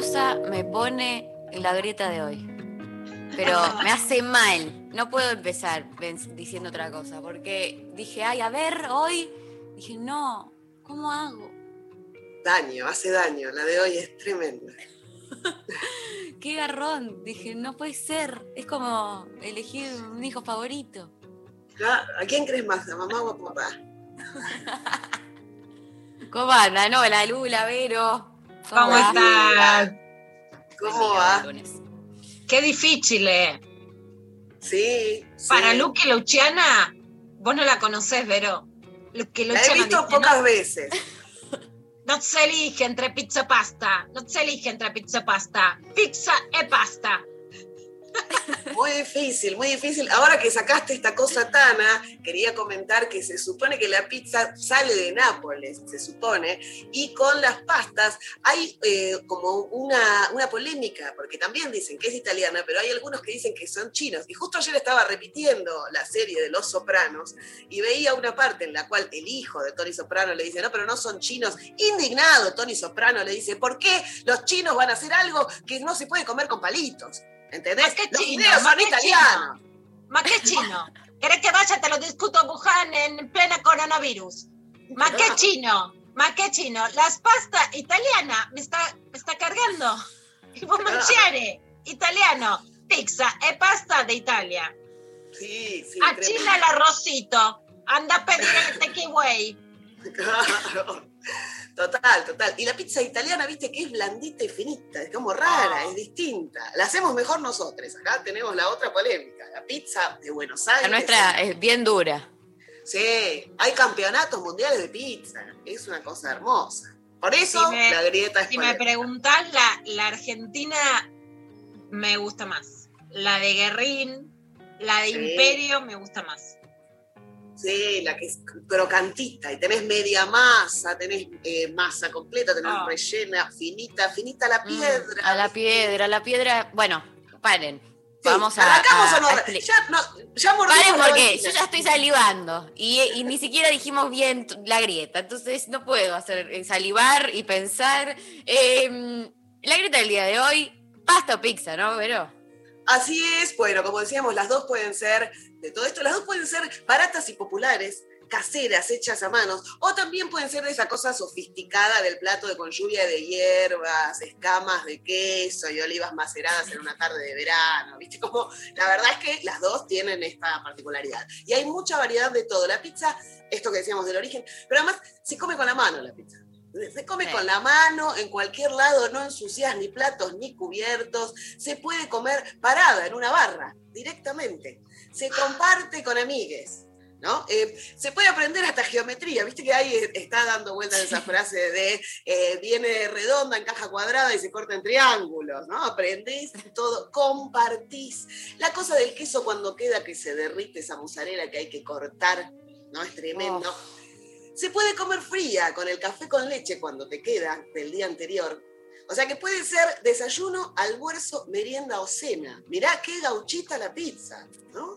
nerviosa me pone la grieta de hoy. Pero me hace mal. No puedo empezar diciendo otra cosa. Porque dije, ay, a ver, hoy. Dije, no, ¿cómo hago? Daño, hace daño. La de hoy es tremenda. Qué garrón. Dije, no puede ser. Es como elegir un hijo favorito. ¿Ah? ¿A quién crees más? ¿A mamá o a papá? ¿Cómo anda? No, la Lula, Vero. ¿Cómo va? estás? ¿Cómo va? Qué difícil, ¿eh? Sí. sí. Para Luque Luciana, vos no la conocés, Vero. Luque La he Luciana visto dice, pocas no, veces. no se elige entre pizza pasta, no se elige entre pizza pasta, pizza e pasta. Muy difícil, muy difícil. Ahora que sacaste esta cosa, Tana, quería comentar que se supone que la pizza sale de Nápoles, se supone, y con las pastas hay eh, como una, una polémica, porque también dicen que es italiana, pero hay algunos que dicen que son chinos. Y justo ayer estaba repitiendo la serie de Los Sopranos y veía una parte en la cual el hijo de Tony Soprano le dice, no, pero no son chinos. Indignado, Tony Soprano le dice, ¿por qué los chinos van a hacer algo que no se puede comer con palitos? ¿Entendés? ¿Ma qué Los chino? videos ¿Ma son italianos. ¿Ma qué chino? ¿Querés que vaya? Te lo discuto a Wuhan en plena coronavirus. ¿Ma qué chino? ¿Ma qué chino? Las pastas italiana me está, me está cargando. Y vos mangiare, italiano, pizza e pasta de Italia. Sí, sí. A China el arrocito. Anda a pedir el takeaway. Claro. Total, total. Y la pizza italiana, viste que es blandita y finita, es como rara, Ah. es distinta. La hacemos mejor nosotros. Acá tenemos la otra polémica. La pizza de Buenos La Aires. nuestra es bien dura. Sí, hay campeonatos mundiales de pizza. Es una cosa hermosa. Por eso Si me- la grieta es Si me preguntás, la, la Argentina me gusta más. La de Guerrín, la de Sí. Imperio me gusta más. Sí, la que es crocantita y tenés media masa, tenés eh, masa completa, tenés Ah. rellena, finita, finita la Mm, piedra. a la piedra, a la piedra. Bueno, paren. Sí, Vamos a. ¿Arrancamos a- o no? a Ya, no, ya Paren porque yo ya estoy salivando y, y ni siquiera dijimos bien la grieta, entonces no puedo hacer eh, salivar y pensar. Eh, la grieta del día de hoy, pasta o pizza, ¿no? Pero Así es, bueno, como decíamos, las dos pueden ser, de todo esto, las dos pueden ser baratas y populares, caseras, hechas a manos, o también pueden ser de esa cosa sofisticada del plato de con lluvia de hierbas, escamas de queso y olivas maceradas en una tarde de verano, ¿viste? Como, la verdad es que las dos tienen esta particularidad. Y hay mucha variedad de todo. La pizza, esto que decíamos del origen, pero además se come con la mano la pizza. Se come Sí. con la mano, en cualquier lado, no ensucias ni platos ni cubiertos, se puede comer parada en una barra, directamente. Se comparte con amigues, ¿no? Eh, se puede aprender hasta geometría, viste que ahí está dando vueltas esa frase de eh, viene redonda en caja cuadrada y se corta en triángulos, ¿no? Aprendés todo, compartís. La cosa del queso cuando queda que se derrite esa mozzarella que hay que cortar, ¿no? Es tremendo. Se puede comer fría con el café con leche cuando te queda del día anterior. O sea que puede ser desayuno, almuerzo, merienda o cena. Mirá qué gauchita la pizza, ¿no?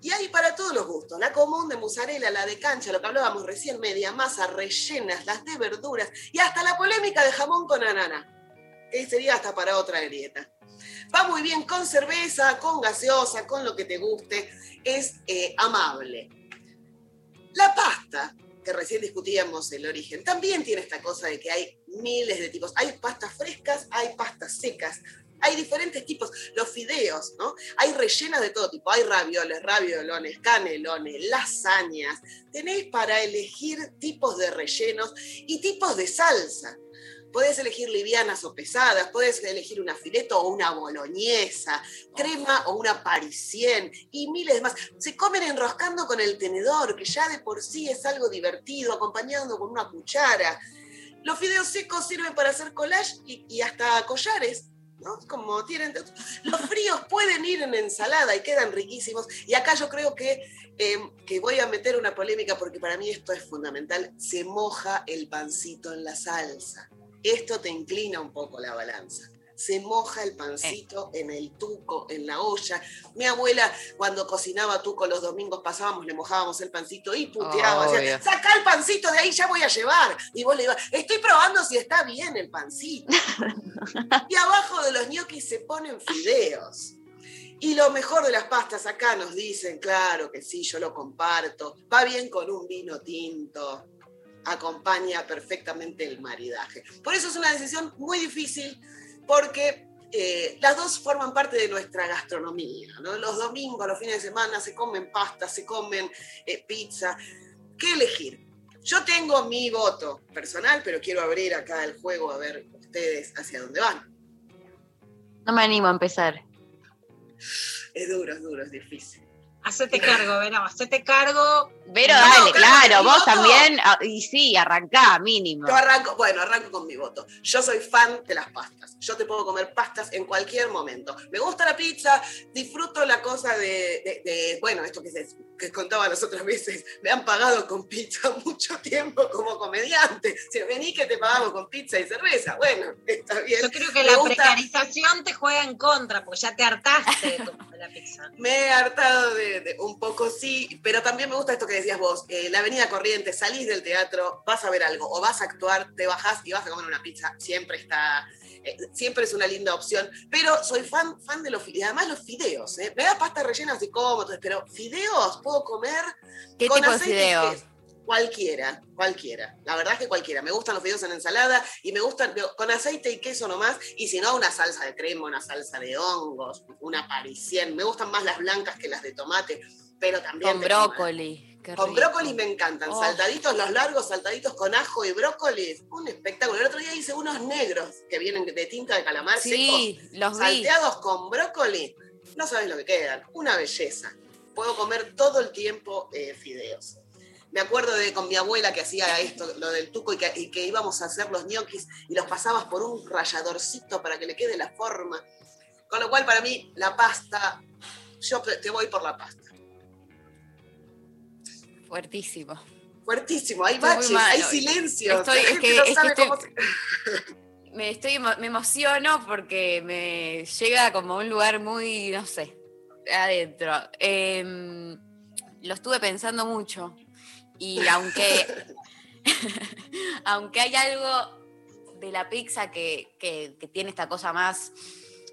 Y hay para todos los gustos. La común de mozzarella, la de cancha, lo que hablábamos recién, media masa, rellenas, las de verduras y hasta la polémica de jamón con anana, que sería hasta para otra grieta. Va muy bien con cerveza, con gaseosa, con lo que te guste. Es eh, amable. La pasta, que recién discutíamos el origen, también tiene esta cosa de que hay miles de tipos. Hay pastas frescas, hay pastas secas. hay diferentes tipos. Los fideos, ¿no? Hay rellenos de todo tipo. Hay ravioles, raviolones, canelones, lasañas. Tenés para elegir tipos de rellenos y tipos de salsa. Podés elegir livianas o pesadas, podés elegir una fileto o una boloñesa, crema o una parisien y miles más. Se comen enroscando con el tenedor, que ya de por sí es algo divertido, acompañando con una cuchara. Los fideos secos sirven para hacer collage y, hasta collares. ¿no? Como tienen. Los fríos pueden ir en ensalada y quedan riquísimos. Y acá yo creo que, eh, que voy a meter una polémica porque para mí esto es fundamental. Se moja el pancito en la salsa. Esto te inclina un poco la balanza. Se moja el pancito en el tuco, en la olla. Mi abuela, cuando cocinaba tuco los domingos, pasábamos, le mojábamos el pancito y puteaba. Obvio. Decía, saca el pancito de ahí, ya voy a llevar. Y vos le ibas, estoy probando si está bien el pancito. y abajo de los ñoquis se ponen fideos. Y lo mejor de las pastas acá nos dicen, claro que sí, yo lo comparto. Va bien con un vino tinto. Acompaña perfectamente el maridaje. Por eso es una decisión muy difícil porque eh, las dos forman parte de nuestra gastronomía. ¿no? Los domingos, los fines de semana se comen pastas, se comen eh, pizza. ¿Qué elegir? Yo tengo mi voto personal, pero quiero abrir acá el juego a ver ustedes hacia dónde van. No me animo a empezar. Es duro, es duro, es difícil. Hacete cargo, Vero, hacete cargo. Pero No, dale, claro, vos voto. también. ah, Y sí, arrancá, mínimo. Yo arranco, bueno, arranco con mi voto. Yo soy fan de las pastas. Yo te puedo comer pastas en cualquier momento. Me gusta la pizza, disfruto la cosa de, de- de- bueno, esto que, se, que contaba las otras veces, me han pagado con pizza mucho tiempo como comediante. Si vení que te pagamos con pizza y cerveza, bueno, está bien. Yo creo que Me la gusta- precarización te juega en contra, porque ya te hartaste de tu- de la pizza. Me he hartado de, de un poco sí, pero también me gusta esto que decías vos, eh, la avenida Corrientes, salís del teatro, vas a ver algo, o vas a actuar, te bajás y vas a comer una pizza, siempre está, eh, siempre es una linda opción, pero soy fan, fan de los fideos, además los fideos, eh, me da pasta rellena así como, entonces, pero fideos puedo comer ¿Qué con tipo de fideos? queso. Cualquiera, cualquiera. La verdad es que cualquiera. Me gustan los fideos en ensalada y me gustan con aceite y queso nomás. Y si no, una salsa de crema, una salsa de hongos, una parisien. Me gustan más las blancas que las de tomate, pero también Con brócoli. Con brócoli me encantan. Oh. Saltaditos, los largos, saltaditos con ajo y brócoli. Un espectáculo. El otro día hice unos negros que vienen de tinta de calamar Sí, los secos, vi. salteados con brócoli. No sabes lo que quedan. Una belleza. Puedo comer todo el tiempo eh, fideos. Me acuerdo de con mi abuela que hacía esto, lo del tuco, y que, y que íbamos a hacer los ñoquis y los pasabas por un ralladorcito para que le quede la forma. Con lo cual, para mí, la pasta, yo te voy por la pasta. Fuertísimo. Fuertísimo, hay Estoy baches, hay silencio. Estoy- la es gente que- no es que sabe estoy- cómo se- Me, estoy, me emociono porque me llega como a un lugar muy, no sé, adentro. Em, lo estuve pensando mucho y aunque, aunque hay algo de la pizza que, que- que tiene esta cosa más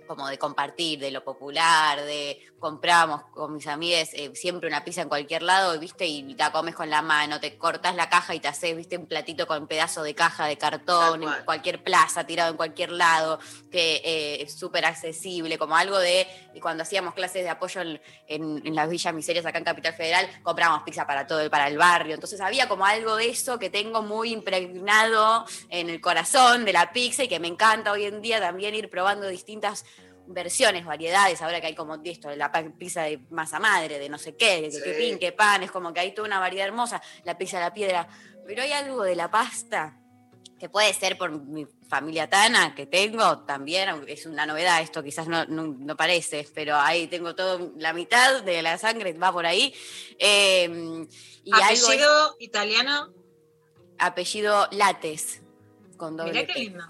como de compartir, de lo popular, de compramos con mis amigas eh, siempre una pizza en cualquier lado, ¿viste? Y la comes con la mano, te cortas la caja y te haces, ¿viste? Un platito con un pedazo de caja de cartón, en cualquier plaza, tirado en cualquier lado, que eh, es súper accesible, como algo de, y cuando hacíamos clases de apoyo en, en- en las villas miserias acá en Capital Federal, comprábamos pizza para todo, para el barrio. Entonces había como algo de eso que tengo muy impregnado en el corazón de la pizza y que me encanta hoy en día también ir probando distintas versiones, variedades, ahora que hay como esto, la pizza de masa madre, de no sé qué, de Sí. qué pin, qué pan, es como que hay toda una variedad hermosa, la pizza de la piedra, pero hay algo de la pasta que puede ser por mi familia tana que tengo también, aunque es una novedad esto, quizás no, no, no parece, pero ahí tengo todo, la mitad de la sangre va por ahí. Eh, y algo Apellido italiano. apellido Lates, con doble Mirá qué lindo.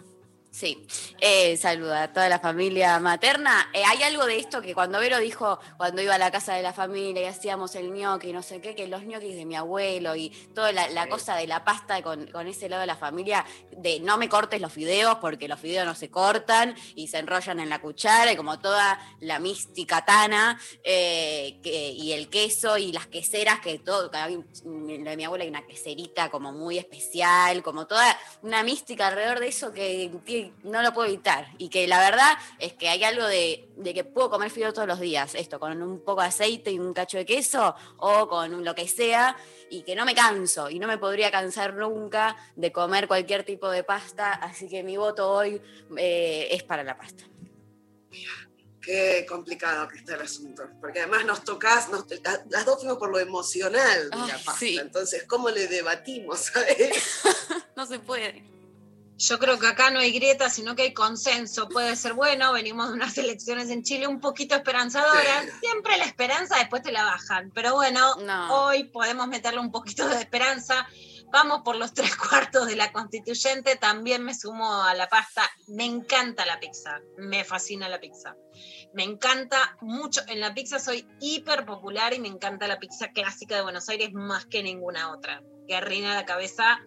Sí, eh, saluda a toda la familia materna. Eh, hay algo de esto que cuando Vero dijo, cuando iba a la casa de la familia y hacíamos el ñoqui, y no sé qué, que los ñoquis de mi abuelo y toda la, la Sí. cosa de la pasta con, con ese lado de la familia, de no me cortes los fideos porque los fideos no se cortan y se enrollan en la cuchara y como toda la mística tana eh, que- y el queso y las queseras, que todo, lo de mi abuela hay una queserita como muy especial, como toda una mística alrededor de eso que tiene no lo puedo evitar. Y que la verdad es que hay algo de, de que puedo comer fideo todos los días, esto, con un poco de aceite y un cacho de queso, o con lo que sea, y que no me canso, y no me podría cansar nunca de comer cualquier tipo de pasta, así que mi voto hoy eh, es para la pasta. Qué complicado que está el asunto, porque además nos tocas, nos, las dos fuimos por lo emocional de la Ay, pasta, sí. entonces, ¿cómo le debatimos ¿sabes? No se puede. Yo creo que acá no hay grieta, sino que hay consenso. Puede ser bueno, venimos de unas elecciones en Chile un poquito esperanzadoras. Siempre la esperanza después te la bajan. Pero bueno, No. hoy podemos meterle un poquito de esperanza. Vamos por los tres cuartos de la constituyente. También me sumo a la pasta. Me encanta la pizza. Me fascina la pizza. Me encanta mucho. En la pizza soy hiper popular y me encanta la pizza clásica de Buenos Aires más que ninguna otra. Que arruina la cabeza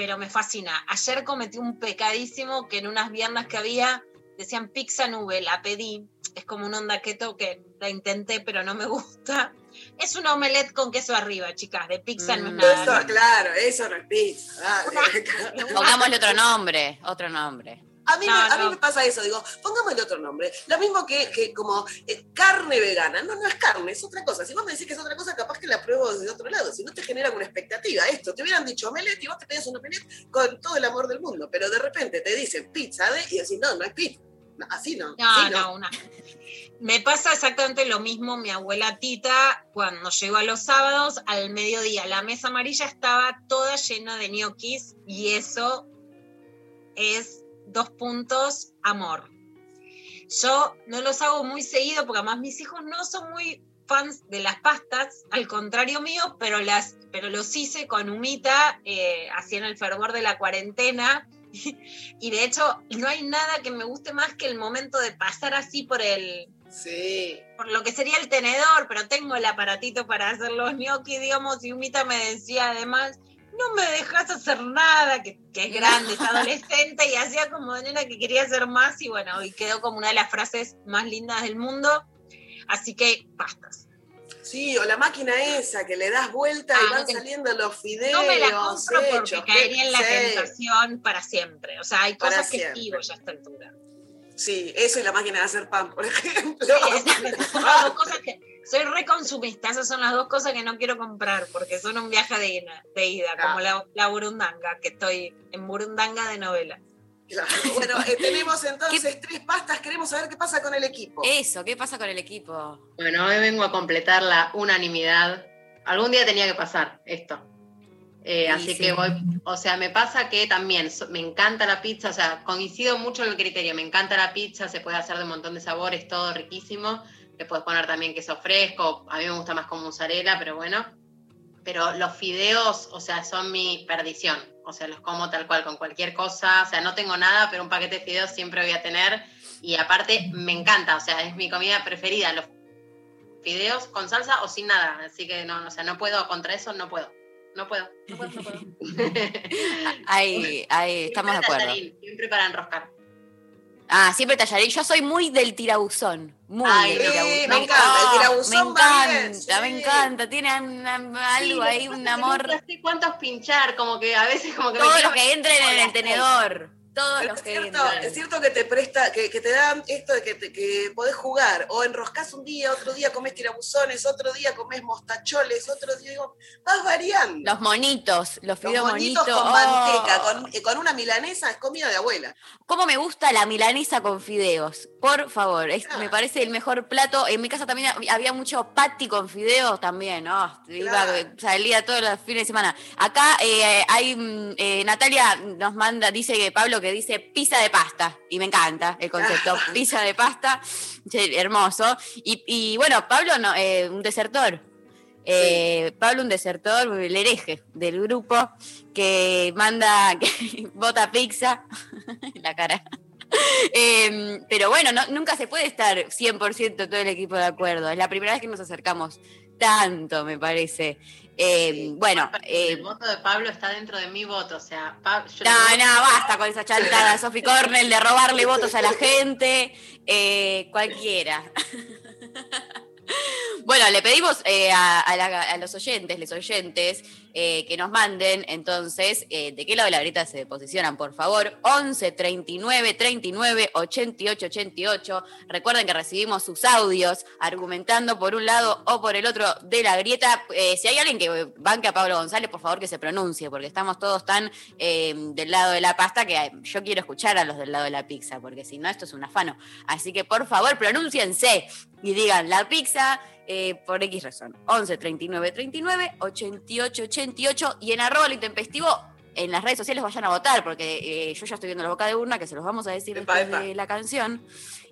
pero me fascina. Ayer cometí un pecadísimo que en unas viernes que había decían pizza nube, la pedí. Es como un onda keto que la intenté, pero no me gusta. Es un omelette con queso arriba, chicas. De pizza no es Mm. nada. Eso, claro, eso no es pizza. dale. Pongámosle otro nombre, otro nombre. A mí, No, me, a mí no. me pasa eso, digo, pongámosle otro nombre. Lo mismo que, que como eh, carne vegana. No, no es carne, es otra cosa. Si vos me decís que es otra cosa, capaz que la pruebo desde otro lado. Si no te genera una expectativa, esto, te hubieran dicho omelette y vos te pedías un omelette con todo el amor del mundo. Pero de repente te dicen pizza de y decís, no, no es pizza. No, así no. No, así no, una. Me pasa exactamente lo mismo mi abuela Tita cuando llegó a los sábados al mediodía. La mesa amarilla estaba toda llena de ñoquis y eso es dos puntos amor. Yo no los hago muy seguido porque además mis hijos no son muy fans de las pastas, al contrario mío, pero, las, pero los hice con humita, eh, así en el fervor de la cuarentena. Y de hecho, no hay nada que me guste más que el momento de pasar así por el, Sí. por lo que sería el tenedor, pero tengo el aparatito para hacer los gnocchi, digamos, y Humita me decía además, no me dejas hacer nada, que, que es grande, es adolescente, y hacía como de nena que quería hacer más, y bueno, y quedó como una de las frases más lindas del mundo. Así que, pastas. Sí, o la máquina esa que le das vuelta Ah, y van no te- saliendo los fideos. No me la compro porque hechos, caería en la sí. tentación para siempre. O sea, hay cosas que esquivo ya a esta altura. Sí, eso y la máquina de hacer pan, por ejemplo. Sí, son las dos cosas que soy reconsumista, esas son las dos cosas que no quiero comprar porque son un viaje de ida, de ida Claro. como la, la burundanga, que estoy en burundanga de novela. Claro. Bueno, eh, tenemos entonces tres pastas, queremos saber qué pasa con el equipo. Eso, ¿qué pasa con el equipo? Bueno, hoy vengo a completar la unanimidad. Algún día tenía que pasar esto. Eh, Sí, así sí. que voy, o sea, me pasa que también so- me encanta la pizza, o sea, coincido mucho en el criterio, me encanta la pizza, se puede hacer de un montón de sabores, todo riquísimo. Le puedes poner también queso fresco, a mí me gusta más con mozzarella, pero bueno. Pero los fideos, o sea, son mi perdición. O sea, los como tal cual con cualquier cosa. O sea, no tengo nada, pero un paquete de fideos siempre voy a tener. Y aparte, me encanta. O sea, es mi comida preferida. Los fideos con salsa o sin nada. Así que no, o sea, no puedo contra eso, no puedo. No puedo, no puedo, no puedo. Ahí, ahí, estamos de acuerdo. tallarín, Siempre para enroscar. Ah, siempre tallarín. Yo soy muy del tirabuzón. Muy Ay, del tirabuzón. me encanta, el tirabuzón Me bien, encanta, me sí. encanta. Tiene una- algo Sí, ahí, un amor. nunca sé cuántos pinchar, como que a veces como que me Todos los que entren en el tenedor. Todos Pero los es, que cierto, es cierto que te presta, que, que te dan esto de que, te- que podés jugar, o enroscás un día, otro día comés tirabuzones, otro día comés mostacholes, otro día digo, vas variando. Los monitos, los Los fideos bonitos. con oh. manteca, con, eh, con una milanesa, es comida de abuela. ¿Cómo me gusta la milanesa con fideos? Por favor, es- Ah. me parece el mejor plato. En mi casa también hab- había mucho patty con fideos también, ¿no? Iba, Claro. salía todos los fines de semana. Acá eh, hay, mm, eh, Natalia nos manda, dice que Pablo que dice pizza de pasta, y me encanta el concepto, pizza de pasta, hermoso. Y, y bueno, Pablo, no, eh, un desertor. Eh, Pablo, un desertor, el hereje del grupo, que manda, que vota pizza, la cara. Eh, pero bueno, no- nunca se puede estar 100% todo el equipo de acuerdo. Es la primera vez que nos acercamos tanto, me parece. Eh, bueno, el eh, voto de Pablo está dentro de mi voto, o sea, Pa- yo no, no, basta con esa chantada, Sophie Cornell, de robarle votos a la gente. eh, cualquiera. Bueno, le pedimos eh, a, los oyentes, les oyentes, eh, que nos manden entonces eh, de qué lado de la grieta se posicionan, por favor. 11 39 39 88 88. Recuerden que recibimos sus audios argumentando por un lado o por el otro de la grieta. Si hay alguien que banque a Pablo González, por favor que se pronuncie, porque estamos todos tan del lado de la pasta que yo quiero escuchar a los del lado de la pizza, porque si no, esto es un afano. Así que por favor, pronúnciense y digan la pizza eh, por X razón. 11 39 39 88 88 y en arroba lo intempestivo. En las redes sociales vayan a votar, porque eh, yo ya estoy viendo la boca de urna, que se los vamos a decir Epa, después epa. de la canción.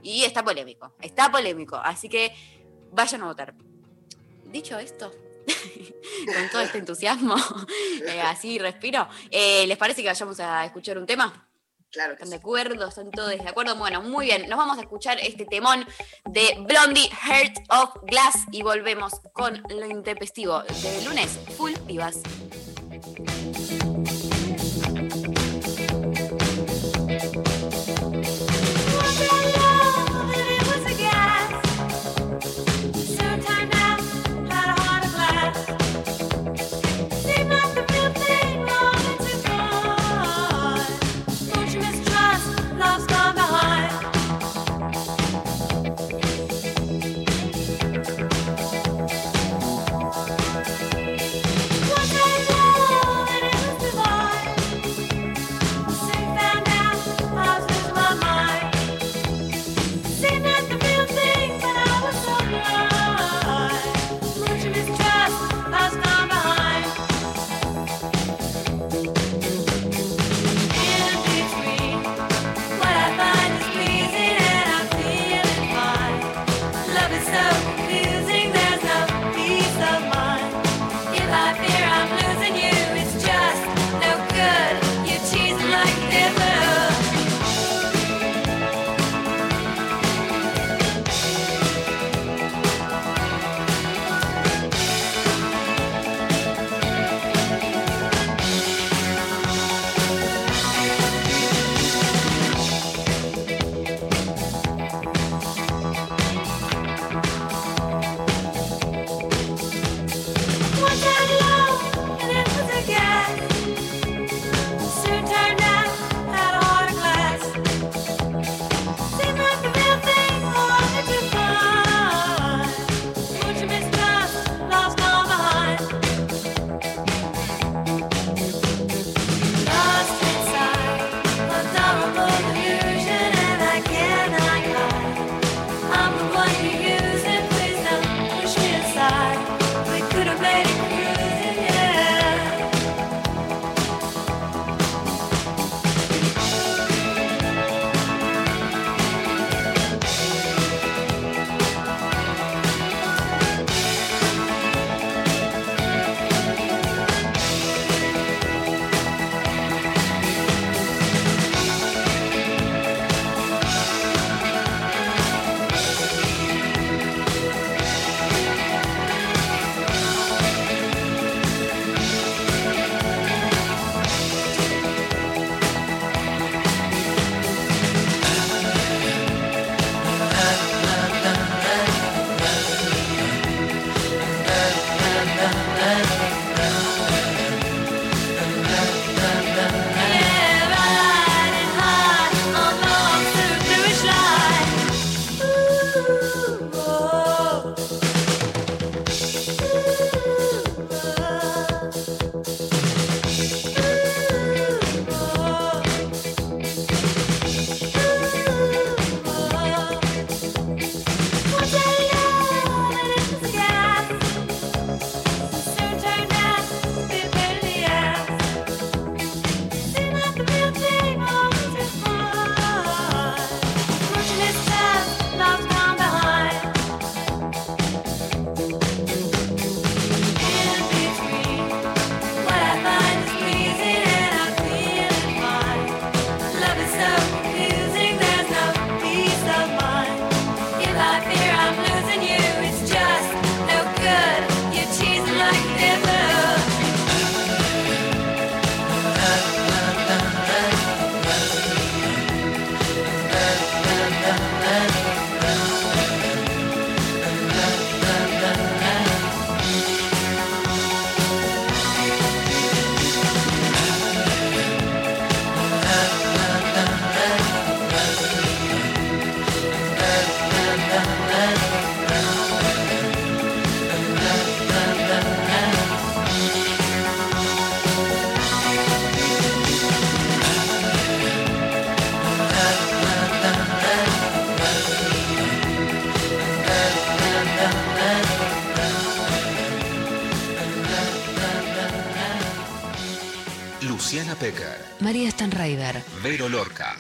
Y está polémico, está polémico. Así que vayan a votar. Dicho esto, con todo este entusiasmo, eh, así respiro, eh, ¿les parece que vayamos a escuchar un tema? Claro ¿Están de acuerdo? ¿Están todos de acuerdo? Bueno, muy bien. Nos vamos a escuchar este temón de Blondie Heart of Glass y volvemos con lo intempestivo de lunes, full vivas. María Stanraiver. Vero Lorca.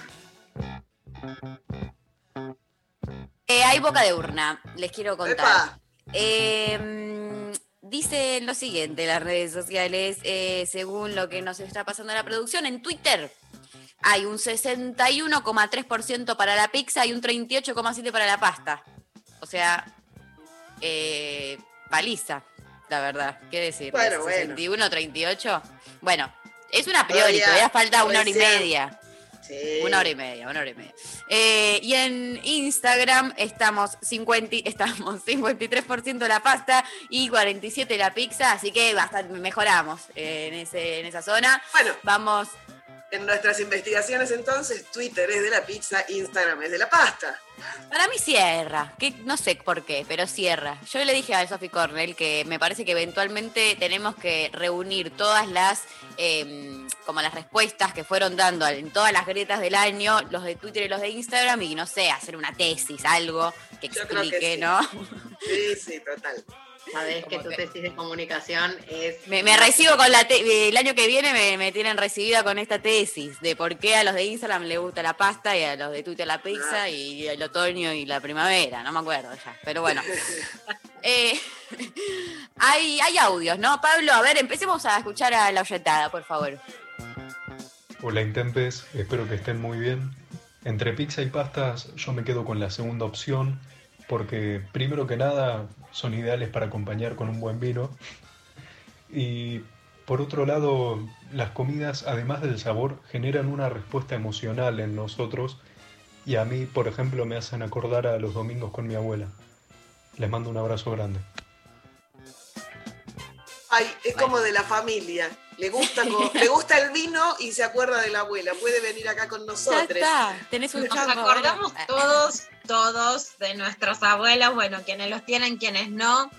Eh, hay boca de urna, les quiero contar. Eh, dice lo siguiente las redes sociales, eh, según lo que nos está pasando en la producción, en Twitter hay un 61,3% para la pizza y un 38,7% para la pasta. O sea, eh, paliza, la verdad. ¿Qué decir? Bueno, bueno. 61, 38. Bueno, es una priori, Todavía falta una hora y media. Sí. Una hora y media, una hora y media. Eh, y en Instagram estamos, 50, y- estamos 53% la pasta y 47% la pizza, así que bastante mejoramos eh, en, ese, en esa zona. Bueno, Vamos, en nuestras investigaciones entonces, Twitter es de la pizza, Instagram es de la pasta. para mí cierra, que no sé por qué, pero cierra. Yo le dije a Sophie Cornell que me parece que eventualmente tenemos que reunir todas las, eh, como las respuestas que fueron dando en todas las grietas del año, los de Twitter y los de Instagram, y no sé, hacer una tesis, algo que Yo creo que explique, sí. ¿no? Sí, sí, total. Sabés que tu tesis de comunicación es. Me, me recibo con la te- el año que viene me, me tienen recibida con esta tesis de por qué a los de Instagram le gusta la pasta y a los de Twitter la pizza Ah. y el otoño y la primavera, no me acuerdo ya, pero bueno. Eh, hay, hay audios, ¿no? Pablo, a ver, empecemos a escuchar a la oyentada, por favor. Hola Intempes, espero que estén muy bien. Entre pizza y pastas yo me quedo con la segunda opción porque primero que nada son ideales para acompañar con un buen vino y por otro lado las comidas además del sabor generan una respuesta emocional en nosotros y a mí por ejemplo me hacen acordar a los domingos con mi abuela. Les mando un abrazo grande. Ay, es como de la familia. Le gusta, le gusta el vino y se acuerda de la abuela. Puede venir acá con Ya nosotros. está, tenés un Nos chango, acordamos todos, todos de nuestros abuelos, bueno, quienes los tienen, quienes no.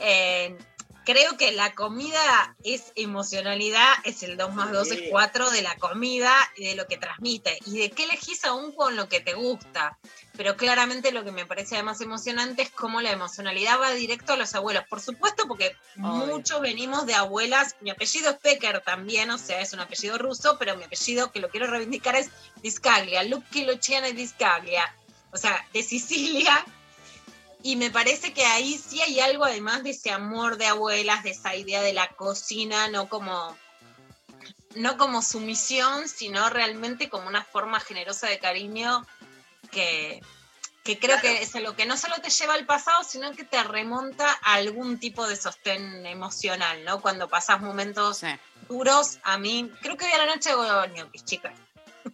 Eh, creo que la comida es emocionalidad, es el 2 más 2 es Sí. 4 de la comida y de lo que transmite y de qué elegís aún con lo que te gusta. Pero claramente lo que me parece además emocionante es cómo la emocionalidad va directo a los abuelos. Por supuesto, porque muchos venimos de abuelas. Mi apellido es Pecker también, o sea, es un apellido ruso, pero mi apellido que lo quiero reivindicar es Discaglia, Lucky Luciana Discaglia, o sea, de Sicilia. Y me parece que ahí sí hay algo además de ese amor de abuelas, de esa idea de la cocina, no como no como sumisión, sino realmente como una forma generosa de cariño que, que creo Claro. que es algo que no solo te lleva al pasado, sino que te remonta a algún tipo de sostén emocional, ¿no? Cuando pasas momentos Sí. duros, a mí, creo que hoy a la noche hago ñoquis, chicas.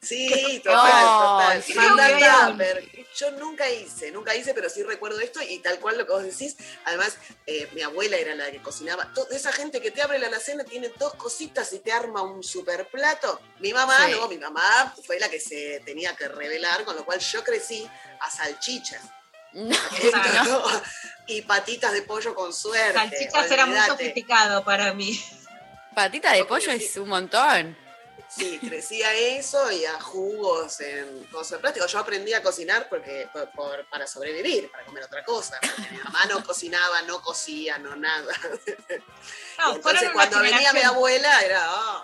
Sí, total, total. tupper. Yo nunca hice, nunca hice, pero sí recuerdo esto y tal cual lo que vos decís. Además, eh, mi abuela era la que cocinaba. Toda esa gente que te abre la alacena tiene dos cositas y te arma un super plato. Mi mamá, Sí. no, mi mamá fue la que se tenía que revelar, con lo cual yo crecí a salchichas. No, y patitas de pollo con suerte. Salchichas era muy sofisticado para mí. Patita de pollo es un montón. Sí, crecía eso y a jugos en cosas de plástico. Yo aprendí a cocinar porque por- por- para sobrevivir, para comer otra cosa. porque mi mamá no cocinaba, no cocía, no nada. No, Entonces cuando venía mi abuela era, ah,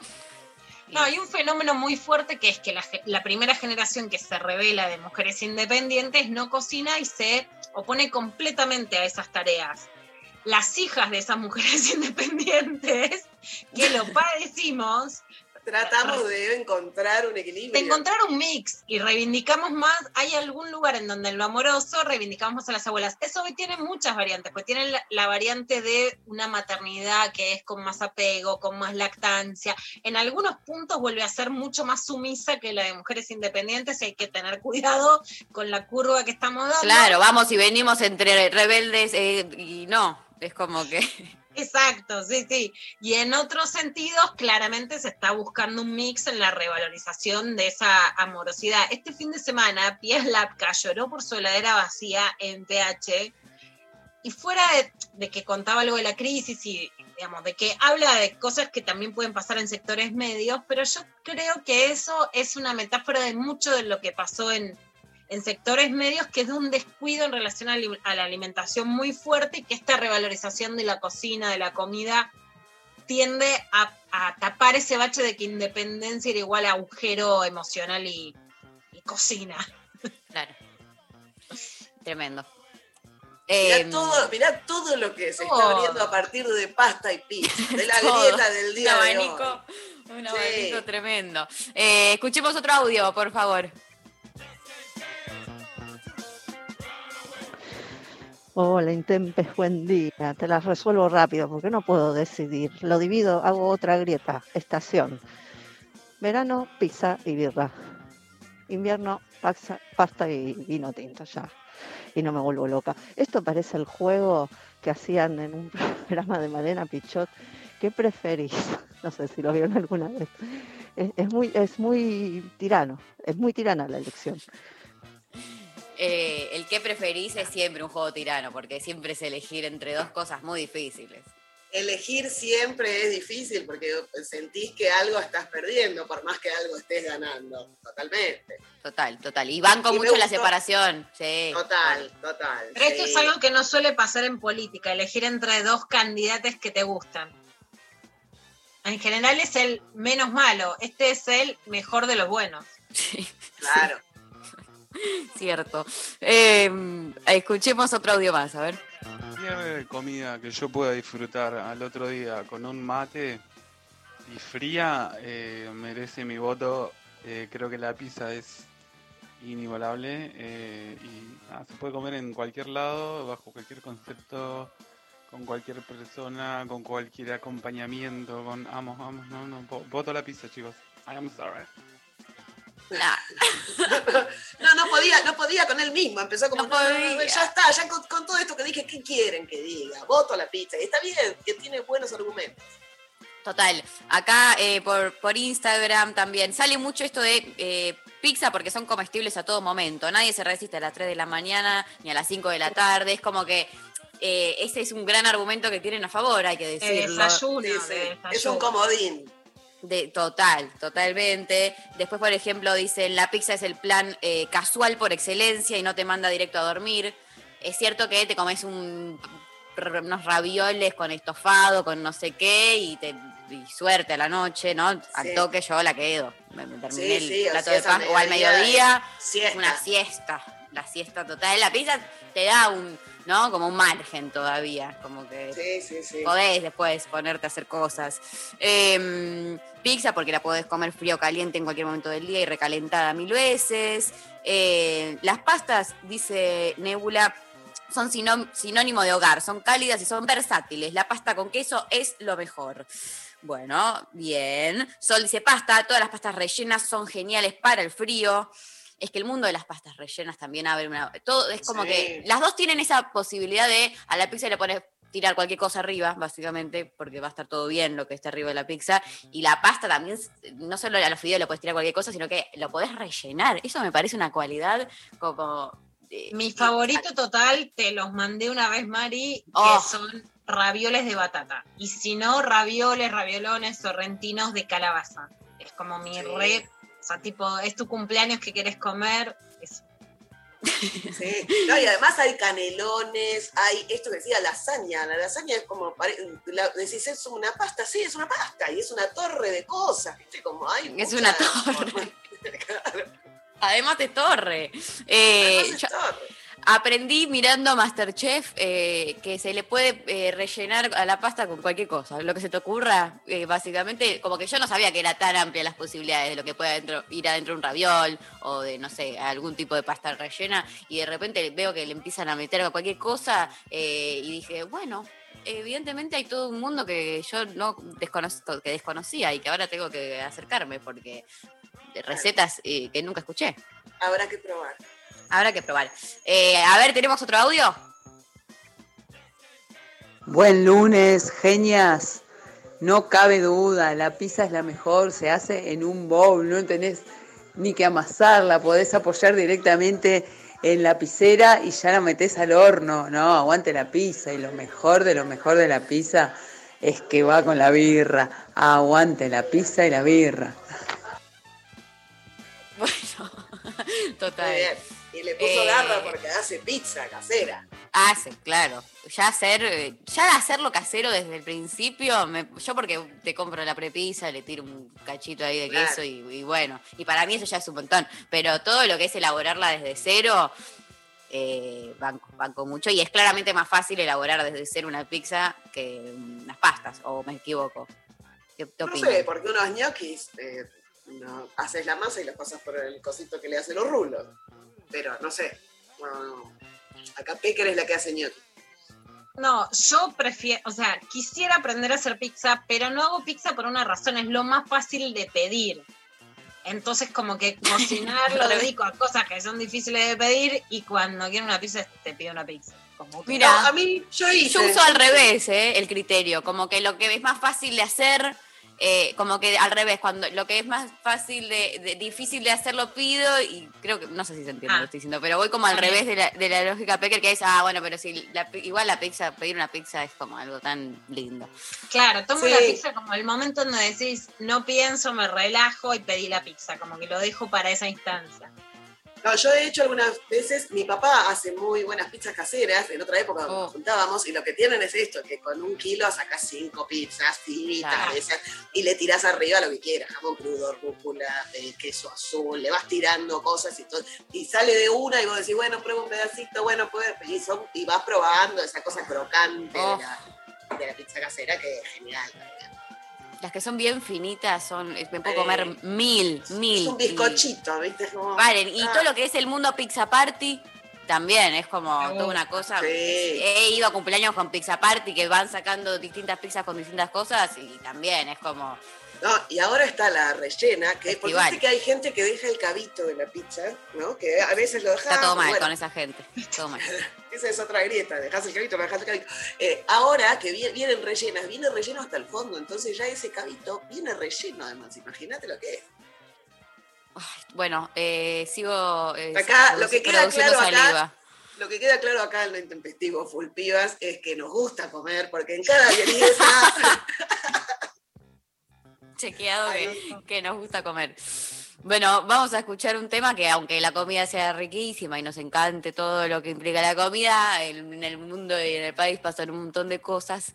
No, hay un fenómeno muy fuerte que es que la primera generación que se revela de mujeres independientes no cocina y se opone completamente a esas tareas. Las hijas de esas mujeres independientes, que lo padecimos, tratamos de encontrar un equilibrio. de encontrar un mix y reivindicamos más, hay algún lugar en donde en lo amoroso reivindicamos más a las abuelas. Eso hoy tiene muchas variantes, pues tienen la, la variante de una maternidad que es con más apego, con más lactancia. En algunos puntos vuelve a ser mucho más sumisa que la de mujeres independientes y hay que tener cuidado con la curva que estamos dando. Claro, vamos y venimos entre rebeldes eh, y no, es como que... Exacto, sí, sí. Y en otros sentidos, claramente se está buscando un mix en la revalorización de esa amorosidad. Este fin de semana, Pies Lapka lloró por su heladera vacía en PH. Y fuera de, que contaba algo de la crisis y, digamos, de que habla de cosas que también pueden pasar en sectores medios, pero yo creo que eso es una metáfora de mucho de lo que pasó en, en sectores medios, que es de un descuido en relación a, la alimentación muy fuerte y que esta revalorización de la cocina, de la comida, tiende a a tapar ese bache de que independencia era igual a agujero emocional y, y cocina. Claro. Tremendo. Mirá, Em, todo, mirá todo lo que se está abriendo a partir de pasta y pizza, de la grieta del un día de abanico, hoy. un Sí. abanico tremendo. Eh, escuchemos otro audio, por favor. Hola, Intempes, buen día. Te las resuelvo rápido porque no puedo decidir. Lo divido, hago otra grieta. Estación. Verano, pizza y birra. Invierno, pasta y vino tinto, ya. Y no me vuelvo loca. Esto parece el juego que hacían en un programa de Malena Pichot. ¿Qué preferís? No sé si lo vieron alguna vez. Es muy, es muy tirano. Es muy tirana la elección. Eh, el que preferís es siempre un juego tirano, porque siempre es elegir entre dos cosas muy difíciles. Elegir siempre es difícil porque sentís que algo estás perdiendo, por más que algo estés ganando. Totalmente. Total, total. Y banco Y mucho la separación. Sí. Total, total. Pero esto es algo que no suele pasar en política, elegir entre dos candidatos que te gustan. En general es el menos malo, este es el mejor de los buenos. Sí, Claro. cierto. Eh, escuchemos otro audio más, a ver. Cualquier comida que yo pueda disfrutar al otro día con un mate y fría eh, merece mi voto. Eh, creo que la pizza es inigualable eh, y nada, se puede comer en cualquier lado, bajo cualquier concepto, con cualquier persona, con cualquier acompañamiento, con amo, amo, no, no, vo- voto la pizza, chicos. I am sorry. No, no podía, no podía con él mismo. Empezó como, No no, no, no, podía. ya está, ya con, con todo esto que dije, ¿qué quieren que diga? Voto a la pizza. Y está bien, que tiene buenos argumentos. Total. Acá eh, por, por Instagram también sale mucho esto de eh, pizza porque son comestibles a todo momento. Nadie se resiste a las 3 de la mañana ni a las 5 de la tarde. Es como que eh, ese es un gran argumento que tienen a favor, hay que decirlo. desayuno, Sí, sí, de Es un comodín. De, total, totalmente. Después, por ejemplo, dicen la pizza es el plan eh, casual por excelencia y no te manda directo a dormir. Es cierto que te comes un, unos ravioles con estofado, con no sé qué, y, te, y suerte a la noche, ¿no? Al toque yo la quedo. Me, me terminé Sí, sí, el plato de paz. O al mediodía, mediodía, Siesta. una siesta. La siesta total. La pizza te da un, ¿no? Como un margen todavía. Como que Sí, sí, sí. podés después ponerte a hacer cosas. Eh, pizza porque la podés comer frío o caliente en cualquier momento del día y recalentada mil veces. Eh, las pastas, dice Nebula, son sinó- sinónimo de hogar, son cálidas y son versátiles. La pasta con queso es lo mejor. Bueno, bien. Sol dice pasta, todas las pastas rellenas son geniales para el frío. Es que el mundo de las pastas rellenas también abre una. Todo es como Sí. que las dos tienen esa posibilidad de a la pizza le pones tirar cualquier cosa arriba, básicamente, porque va a estar todo bien lo que esté arriba de la pizza. Y la pasta también, no solo a los fideos le puedes tirar cualquier cosa, sino que lo podés rellenar. Eso me parece una cualidad como. eh, Mi favorito total, te los mandé una vez, Mari, que Oh. son ravioles de batata. Y si no, ravioles, raviolones sorrentinos de calabaza. Es como mi Sí. re, sea, tipo, es tu cumpleaños que quieres comer. es- Sí. No, y además hay canelones, hay esto que decía lasaña. La lasaña es como, pare- la- decís, es una pasta, sí, es una pasta, y es una torre de cosas, ¿viste? Como hay Es una torre. Claro, Además de torre. Eh, además es yo torre. Aprendí mirando Masterchef eh, que se le puede eh, rellenar a la pasta con cualquier cosa, lo que se te ocurra. eh, básicamente, como que yo no sabía que era tan amplia las posibilidades de lo que puede ir adentro de un raviol o de, no sé, algún tipo de pasta rellena. Y de repente veo que le empiezan a meter a cualquier cosa y dije, bueno. Evidentemente hay todo un mundo que yo no desconozco, que desconocía y que ahora tengo que acercarme porque recetas que nunca escuché. Habrá que probar. Habrá que probar. Eh, a ver, ¿tenemos otro audio? Buen lunes, genias. No cabe duda, la pizza es la mejor, se hace en un bowl, no tenés ni que amasarla, podés apoyar directamente en la piscera y ya la metés al horno. No, aguante la pizza y lo mejor de lo mejor de la pizza es que va con la birra. Aguante la pizza y la birra. Bueno, total. Y le puso Eh. garra porque hace pizza casera. Hace, claro. Ya hacer, eh, ya hacerlo casero desde el principio, me- yo porque te compro la prepisa, le tiro un cachito ahí de Claro. queso y, y bueno, y para mí eso ya es un montón. Pero todo lo que es elaborarla desde cero, eh, banco, banco mucho. Y es claramente más fácil elaborar desde cero una pizza que unas pastas, o me equivoco. ¿Qué te No sé, porque unos ñoquis, eh, no, haces la masa y los pasas por el cosito que le hace los rulos. Pero no sé. No, no. Acá Pecker es la que hace ñoquis. No, yo prefiero, o sea, quisiera aprender a hacer pizza, pero no hago pizza por una razón, es lo más fácil de pedir. Entonces, como que cocinar lo dedico a cosas que son difíciles de pedir y cuando quiero una pizza te pido una pizza. Como que- Mira, No, a mí, yo hice. Yo uso al revés, ¿eh? El criterio, como que lo que es más fácil de hacer, eh, como que al revés, cuando lo que es más fácil de, de- difícil de hacer lo pido y creo que, no sé si se entiende Ah. lo que estoy diciendo, pero voy como al revés de la, de la lógica Pecker, que es, ah, bueno, pero si la pi- igual la pizza, pedir una pizza es como algo tan lindo. Claro, tomo Sí. la pizza como el momento donde decís, no pienso, me relajo y pedí la pizza, como que lo dejo para esa instancia. No, yo he hecho algunas veces, mi papá hace muy buenas pizzas caseras, en otra época Oh. nos juntábamos, y lo que tienen es esto, que con un kilo sacas cinco pizzas finitas, Claro. de esas, y le tirás arriba lo que quieras, jamón crudo, rúcula, eh, queso azul, le vas tirando cosas y todo, y sale de una y vos decís, bueno, prueba un pedacito, bueno, pues, y, son- y vas probando esa cosa crocante Oh. de, la, de la pizza casera, que es genial. también. Las que son bien finitas son, es- me puedo Eh, comer mil, mil. Es un y- bizcochito, ¿viste? Es como- Valen, y Ah. todo lo que es el mundo pizza party también es como Me toda una cosa. Sí. He ido a cumpleaños con pizza party que van sacando distintas pizzas con distintas cosas y también es como No, y ahora está la rellena, que porque viste que hay gente que deja el cabito de la pizza, ¿no? Que a veces lo deja. está todo mal bueno, con esa gente. Todo mal. Esa es otra grieta, dejas el cabito, dejas el cabito. Eh, ahora que vi- vienen rellenas, viene relleno hasta el fondo, entonces ya ese cabito viene relleno además, imagínate lo que es. Ay, bueno, eh, sigo eh, Acá, lo que queda claro acá-. Lo que queda claro acá en lo intempestivo Full Pibas es que nos gusta comer, porque en cada vienesa Chequeado que, que nos gusta comer. Bueno, vamos a escuchar un tema que aunque la comida sea riquísima y nos encante todo lo que implica la comida, en, el mundo y en el país pasan un montón de cosas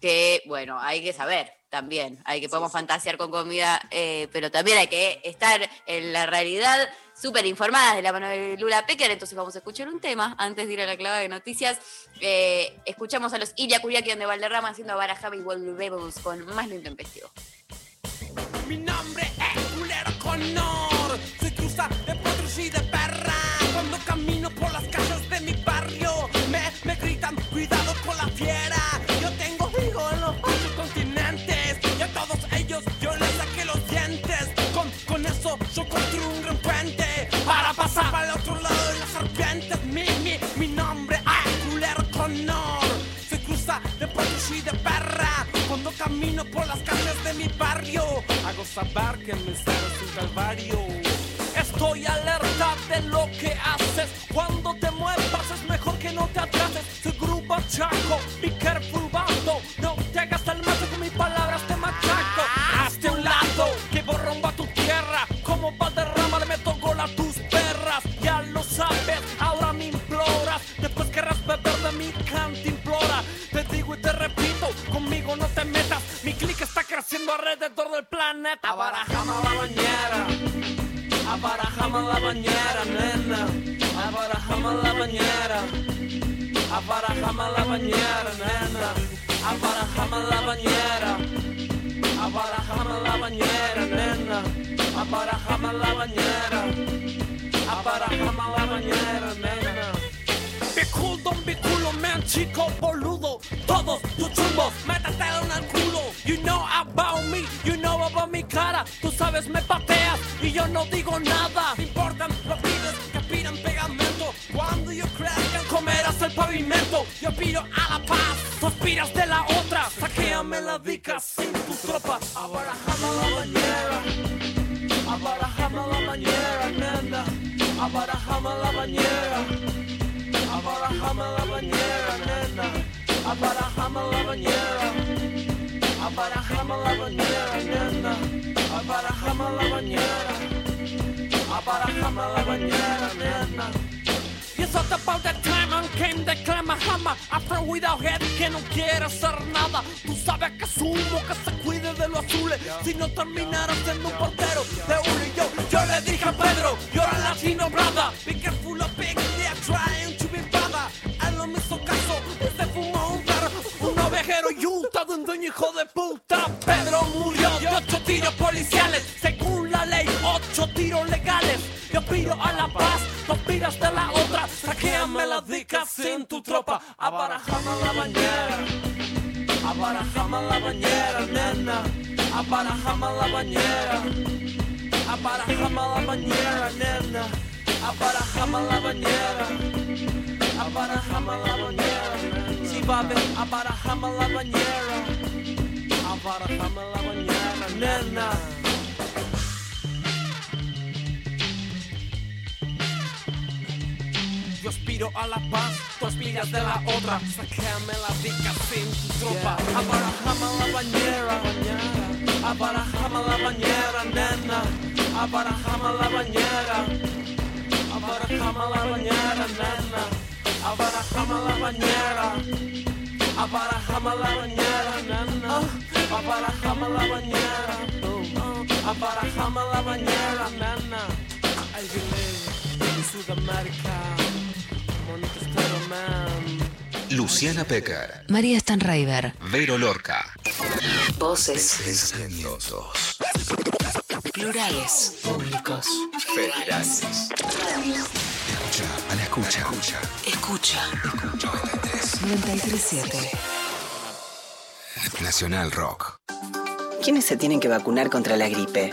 que, bueno, hay que saber también. Hay que podemos fantasear con comida, eh, pero también hay que estar en la realidad súper informadas de la mano de Lula Pecker. Entonces vamos a escuchar un tema antes de ir a la clave de noticias. Eh, escuchamos a los Ilia Curiaquian de Valderrama haciendo Barajaba y volvemos con más lo intempestivo. Mi nombre es Culero Conor. Soy cruza de potros y de perra. Cuando camino por las calles de mi barrio, me, me gritan, cuidado con la fiera. Camino por las calles de mi barrio, hago saber que mi ser es un calvario. Estoy alerta de lo que haces. Cuando te muevas es mejor que no te atrases. Soy grupo chaco, está creciendo alrededor del planeta. Abarajama la bañera. Abarajama la bañera, nena. Abarajama la bañera. Abarajama la bañera, nena. Abarajama la bañera. Abarajama la bañera, nena. Abarajama la bañera. Abarajama la bañera, nena. Cool, don't be cool, man, chico boludo. Todos tus chumbos, métatelo en el culo. You know about me, you know about mi cara. Tú sabes, me pateas y yo no digo nada. Me importan los pibes que pidan pegamento. Cuando yo crezca, comerás el pavimento. Yo pido a la paz, tú aspiras de la otra. Saquéame la dica sin tu tropa. Abarajame la bañera. Abarajame la bañera, nena. Abarajame la bañera. Abarajame la bañera, nena. Abarajame la bañera. Abarajame la bañera, nena. Abarajame la bañera. Abarajame la bañera, nena. It's not about the time I'm came de Clamahama, afro without head, que no quiere hacer nada. Tú sabes que asumo que se cuide de los azules, si no terminara siendo un portero de uno y yo. Yo le dije a Pedro, you're a Latino brother, be careful of big, they're trying un ovejero y un hijo de puta. Pedro murió de ocho tiros policiales, según la ley, ocho tiros legales. Yo piro a la paz, tú piras de la otra. Saquéame las dicas en tu tropa. Abarajame la bañera. Abarajame la bañera, nena. Abarajame la bañera. Abarajame la bañera, nena. Abarajame la bañera. Abarajame la bañera. A abarajame la bañera. Abarajame la bañera, nena. Yo aspiro a la paz, tú aspiras de la otra. Saquéame la dica sin tu tropa. Abarajame la bañera, abarajame la bañera, nena. Abarajame la bañera, abarajame la bañera, nena. Abarajame la bañera, abarajame la bañera, nena. Abarajame la bañera, abarajame la bañera, nena. I believe in Sudamérica. Luciana Pecker, María Stanraiver. Vero Lorca. Voces. Pensamientos. Plurales. Públicos. Federales. Escucha, a la escucha. Escucha. 93. 937. Nacional Rock. ¿Quiénes se tienen que vacunar contra la gripe?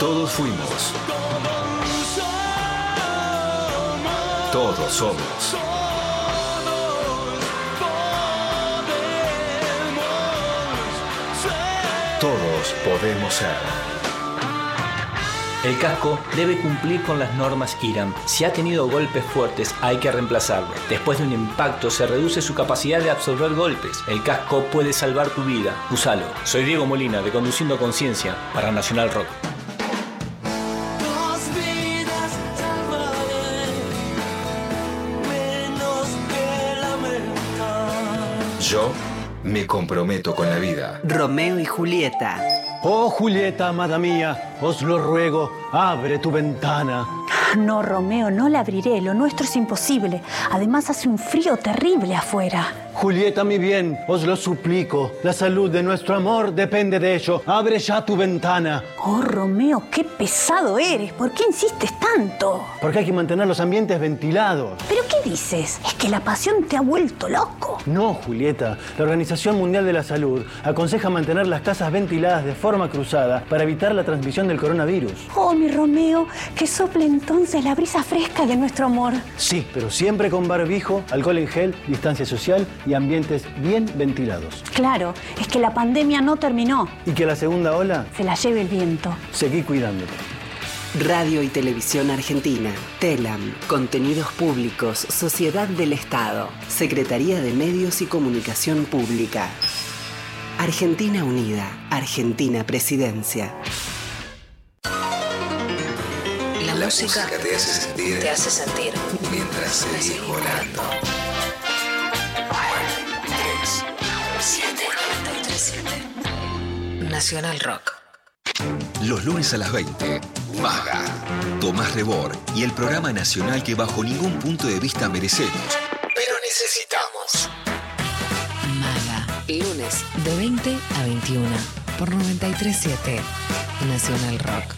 Todos fuimos. Todos somos. Todos podemos ser. El casco debe cumplir con las normas IRAM. Si ha tenido golpes fuertes, hay que reemplazarlo. Después de un impacto, se reduce su capacidad de absorber golpes. El casco puede salvar tu vida. Úsalo. Soy Diego Molina, de Conduciendo Conciencia, para Nacional Rock. Me comprometo con la vida. Romeo y Julieta. Oh Julieta, amada mía, os lo ruego, abre tu ventana. No, Romeo, no la abriré. Lo nuestro es imposible. Además hace un frío terrible afuera. Julieta, mi bien, os lo suplico. La salud de nuestro amor depende de ello. Abre ya tu ventana. Oh, Romeo, qué pesado eres. ¿Por qué insistes tanto? Porque hay que mantener los ambientes ventilados. ¿Pero qué dices? Es que la pasión te ha vuelto loco. No, Julieta. La Organización Mundial de la Salud aconseja mantener las casas ventiladas de forma cruzada para evitar la transmisión del coronavirus. Oh, mi Romeo, que sople entonces la brisa fresca de nuestro amor. Sí, pero siempre con barbijo, alcohol en gel, distancia social y ambientes bien ventilados. Claro, es que la pandemia no terminó. Y que la segunda ola Se la lleve el viento. seguí cuidándote. Radio y Televisión Argentina. TELAM. Contenidos Públicos. Sociedad del Estado. Secretaría de Medios y Comunicación Pública. Argentina Unida. Argentina Presidencia. La, La música, música te hace sentir te hace sentir. mientras seguís volando. Nacional Rock. Los lunes a las 20, Maga, Tomás Rebor y el programa nacional que bajo ningún punto de vista merecemos, pero necesitamos. Maga. Lunes de 20 a 21 por 937 Nacional Rock.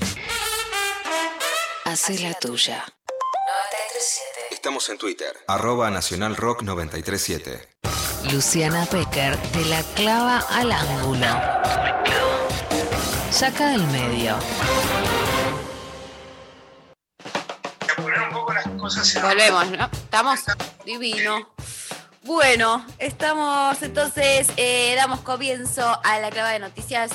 Hace la tuya. 937. Estamos en Twitter, arroba Nacional Rock 937. Luciana Pecker te la clava al ángulo. Saca del medio. Volvemos, ¿no? Estamos divino. Bueno, estamos entonces, eh, damos comienzo a la clava de noticias.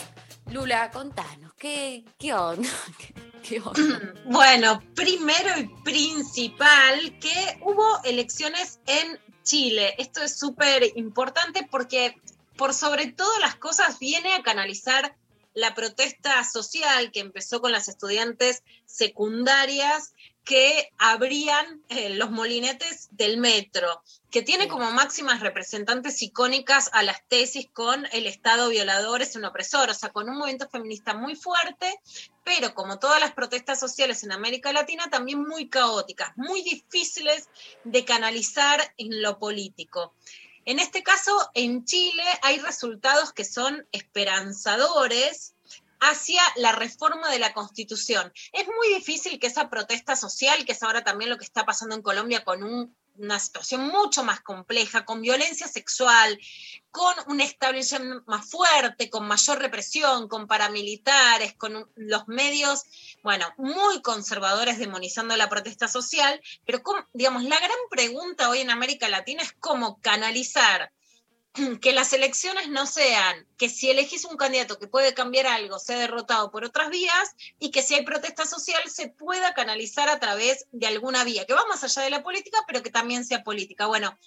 Lula, contanos, ¿qué, qué onda? ¿Qué, qué onda? Bueno, primero y principal, que hubo elecciones en Chile. Esto es súper importante porque por sobre todas las cosas viene a canalizar la protesta social que empezó con las estudiantes secundarias que abrían eh, los molinetes del metro, que tiene como máximas representantes icónicas a las tesis con el Estado violador es un opresor, o sea, con un movimiento feminista muy fuerte, pero como todas las protestas sociales en América Latina, también muy caóticas, muy difíciles de canalizar en lo político. En este caso, en Chile hay resultados que son esperanzadores, hacia la reforma de la Constitución. Es muy difícil que esa protesta social, que es ahora también lo que está pasando en Colombia con un- una situación mucho más compleja, con violencia sexual, con un establishment más fuerte, con mayor represión, con paramilitares, con los medios, bueno, muy conservadores demonizando la protesta social, pero digamos, la gran pregunta hoy en América Latina es cómo canalizar que las elecciones no sean que si elegís un candidato que puede cambiar algo, sea derrotado por otras vías y que si hay protesta social se pueda canalizar a través de alguna vía, que va más allá de la política, pero que también sea política. Bueno,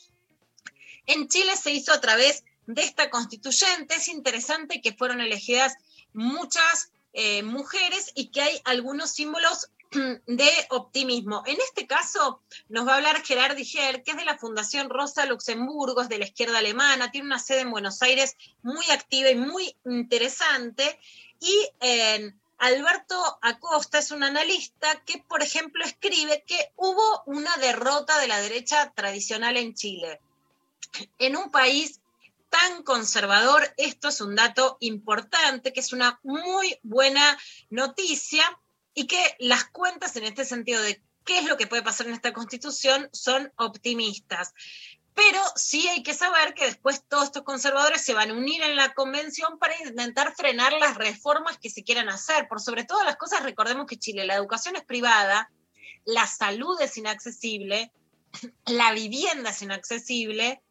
en Chile se hizo a través de esta constituyente. Es interesante que fueron elegidas muchas eh, mujeres y que hay algunos símbolos de optimismo. En este caso nos va a hablar Gerard Diger, que es de la Fundación Rosa Luxemburgo, es de la izquierda alemana, tiene una sede en Buenos Aires muy activa y muy interesante. Y eh, Alberto Acosta es un analista que, por ejemplo, escribe que hubo una derrota de la derecha tradicional en Chile. En un país tan conservador, esto es un dato importante, que es una muy buena noticia y que las cuentas en este sentido de qué es lo que puede pasar en esta constitución son optimistas. Pero sí hay que saber que después todos estos conservadores se van a unir en la convención para intentar frenar las reformas que se quieran hacer. Por sobre todas las cosas, recordemos que Chile, la educación es privada, la salud es inaccesible, la vivienda es inaccesible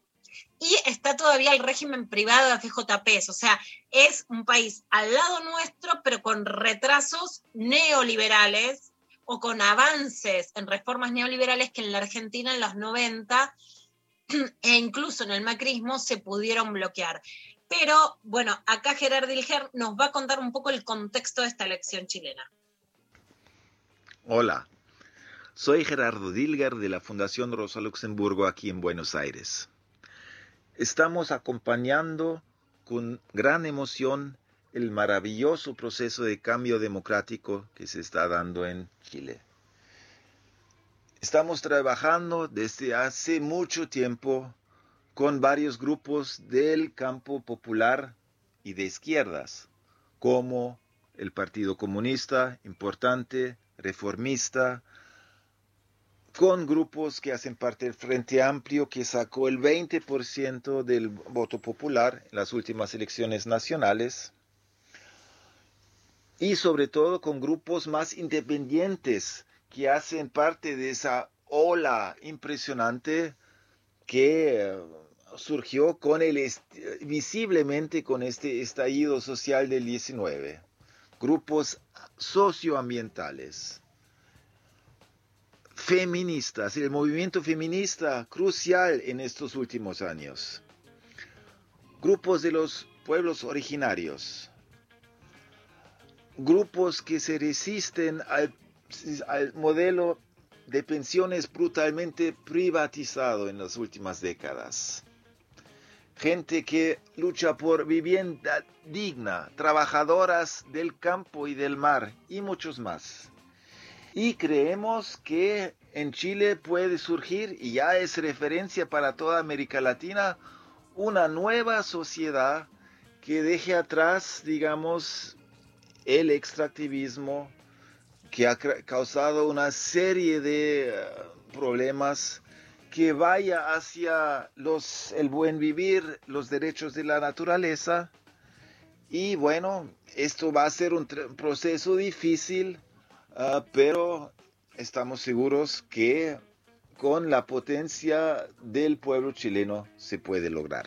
y está todavía el régimen privado de FJPs. O sea, es un país al lado nuestro, pero con retrasos neoliberales o con avances en reformas neoliberales que en la Argentina en los 90 e incluso en el macrismo se pudieron bloquear. Pero bueno, acá Gerard Dilger nos va a contar un poco el contexto de esta elección chilena. Hola, soy Gerardo Dilger de la Fundación Rosa Luxemburgo aquí en Buenos Aires. Estamos acompañando con gran emoción el maravilloso proceso de cambio democrático que se está dando en Chile. Estamos trabajando desde hace mucho tiempo con varios grupos del campo popular y de izquierdas, como el Partido Comunista, importante, reformista, con grupos que hacen parte del Frente Amplio, que sacó el 20% del voto popular en las últimas elecciones nacionales, y sobre todo con grupos más independientes que hacen parte de esa ola impresionante que eh, surgió con el visiblemente con este estallido social del 19. Grupos socioambientales, feministas, el movimiento feminista crucial en estos últimos años. Grupos de los pueblos originarios, grupos que se resisten al, al modelo de pensiones brutalmente privatizado en las últimas décadas. Gente que lucha por vivienda digna, trabajadoras del campo y del mar y muchos más. Y creemos que en Chile puede surgir, y ya es referencia para toda América Latina, una nueva sociedad que deje atrás, digamos, el extractivismo que ha causado una serie de eh, problemas que vaya hacia los, el buen vivir, los derechos de la naturaleza. Y bueno, esto va a ser un proceso difícil, ah, pero estamos seguros que con la potencia del pueblo chileno se puede lograr.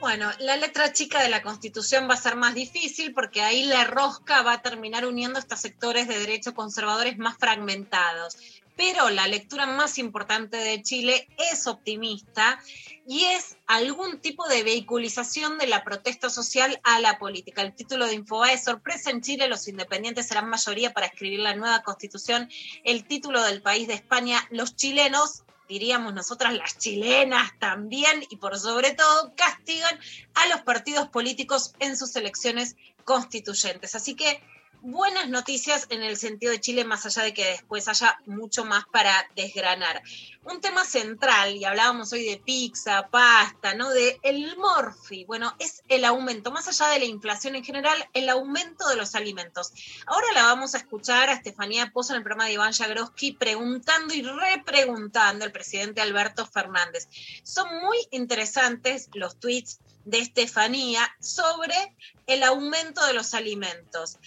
Bueno, la letra chica de la Constitución va a ser más difícil porque ahí la rosca va a terminar uniendo estos sectores de derecho conservadores más fragmentados. Pero la lectura más importante de Chile es optimista y es algún tipo de vehiculización de la protesta social a la política. El título de Infobae es Sorpresa en Chile, los independientes serán mayoría para escribir la nueva constitución. El título del país de España, los chilenos diríamos nosotras las chilenas también, y por sobre todo castigan a los partidos políticos en sus elecciones constituyentes. Así que buenas noticias en el sentido de Chile, más allá de que después haya mucho más para desgranar. Un tema central, y hablábamos hoy de pizza, pasta, ¿no? De el morfi. Bueno, es el aumento, más allá de la inflación en general, el aumento de los alimentos. Ahora la vamos a escuchar a Estefanía Pozo en el programa de Iván Jagroski preguntando y repreguntando al presidente Alberto Fernández. Son muy interesantes los tweets de Estefanía sobre el aumento de los alimentos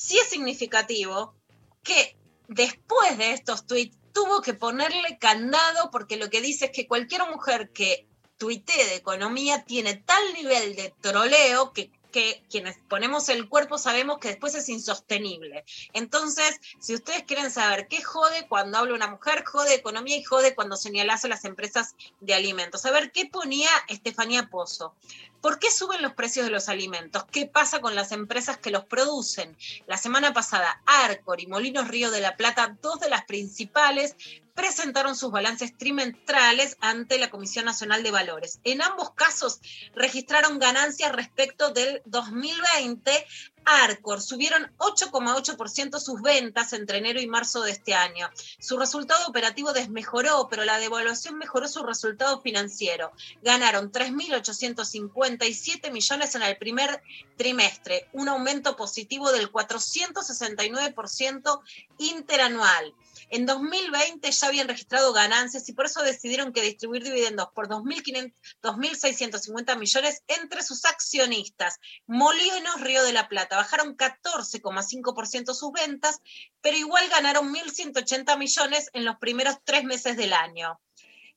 sí es significativo que después de estos tweets tuvo que ponerle candado porque lo que dice es que cualquier mujer que tuitee de economía tiene tal nivel de troleo que que quienes ponemos el cuerpo sabemos que después es insostenible. Entonces, si ustedes quieren saber qué jode cuando habla una mujer, jode economía y jode cuando señalas las empresas de alimentos. A ver, ¿qué ponía Estefanía Pozo? ¿Por qué suben los precios de los alimentos? ¿Qué pasa con las empresas que los producen? La semana pasada, Arcor y Molinos Río de la Plata, dos de las principales, presentaron sus balances trimestrales ante la Comisión Nacional de Valores. En ambos casos registraron ganancias respecto del 2020 Arcor subieron 8,8% sus ventas entre enero y marzo de este año. Su resultado operativo desmejoró, pero la devaluación mejoró su resultado financiero. Ganaron 3.857 millones en el primer trimestre, un aumento positivo del 469% interanual. En 2020 ya habían registrado ganancias y por eso decidieron que distribuir dividendos por 2.650 millones entre sus accionistas. Molinos Río de la Plata bajaron 14,5% sus ventas, pero igual ganaron 1.180 millones en los primeros tres meses del año.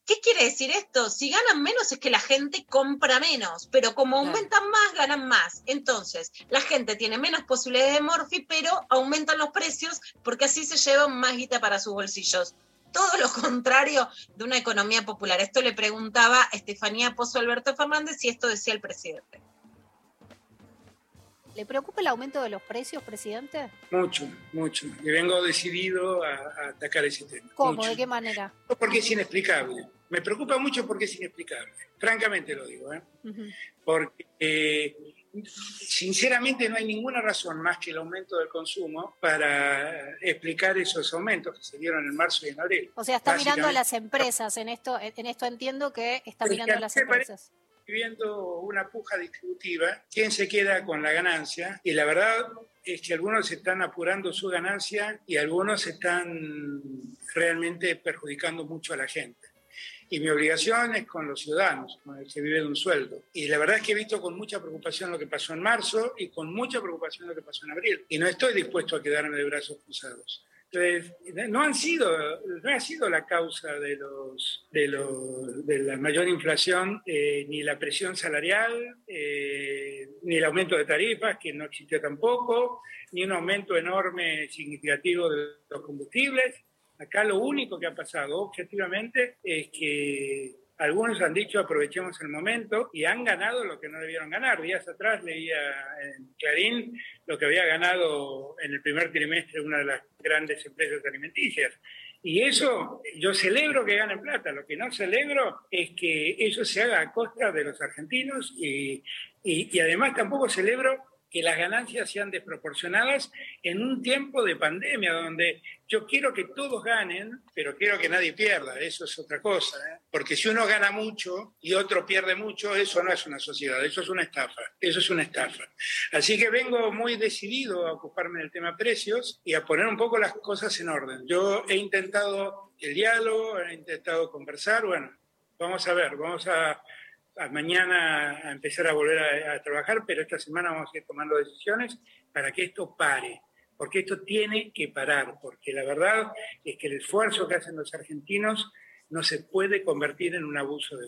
¿Qué quiere decir esto? Si ganan menos es que la gente compra menos, pero como aumentan más, ganan más. Entonces, la gente tiene menos posibilidades de morfi, pero aumentan los precios porque así se llevan más guita para sus bolsillos. Todo lo contrario de una economía popular. Esto le preguntaba a Estefanía Pozo Alberto Fernández y esto decía el presidente. ¿Le preocupa el aumento de los precios, presidente? Mucho, mucho. Y vengo decidido a, atacar ese tema. ¿Cómo? ¿De qué manera? Porque es inexplicable. Me preocupa mucho porque es inexplicable. Francamente lo digo. ¿eh? Porque eh, sinceramente no hay ninguna razón más que el aumento del consumo para explicar esos aumentos que se dieron en marzo y en abril. O sea, está mirando a las empresas. En esto, en esto entiendo que está mirando a las empresas viviendo una puja distributiva, quién se queda con la ganancia y la verdad es que algunos están apurando su ganancia y algunos están realmente perjudicando mucho a la gente. Y mi obligación es con los ciudadanos, con el que vive de un sueldo. Y la verdad es que he visto con mucha preocupación lo que pasó en marzo y con mucha preocupación lo que pasó en abril. Y no estoy dispuesto a quedarme de brazos cruzados. No han sido, no ha sido la causa de los, de, los, de la mayor inflación eh, ni la presión salarial, eh, ni el aumento de tarifas, que no existió tampoco, ni un aumento enorme significativo de los combustibles. Acá lo único que ha pasado objetivamente es que algunos han dicho aprovechemos el momento y han ganado lo que no debieron ganar. Días atrás leía en Clarín lo que había ganado en el primer trimestre una de las grandes empresas alimenticias. Y eso, yo celebro que ganen plata. Lo que no celebro es que eso se haga a costa de los argentinos y, y, y además tampoco celebro que las ganancias sean desproporcionadas en un tiempo de pandemia donde yo quiero que todos ganen, pero quiero que nadie pierda, eso es otra cosa, ¿eh? porque si uno gana mucho y otro pierde mucho, eso no es una sociedad, eso es una estafa, eso es una estafa. Así que vengo muy decidido a ocuparme del tema precios y a poner un poco las cosas en orden. Yo he intentado el diálogo, he intentado conversar, bueno, vamos a ver, vamos a mañana a empezar a volver a, trabajar, pero esta semana vamos a ir tomando decisiones para que esto pare, porque esto tiene que parar, porque la verdad es que el esfuerzo que hacen los argentinos no se puede convertir en un abuso de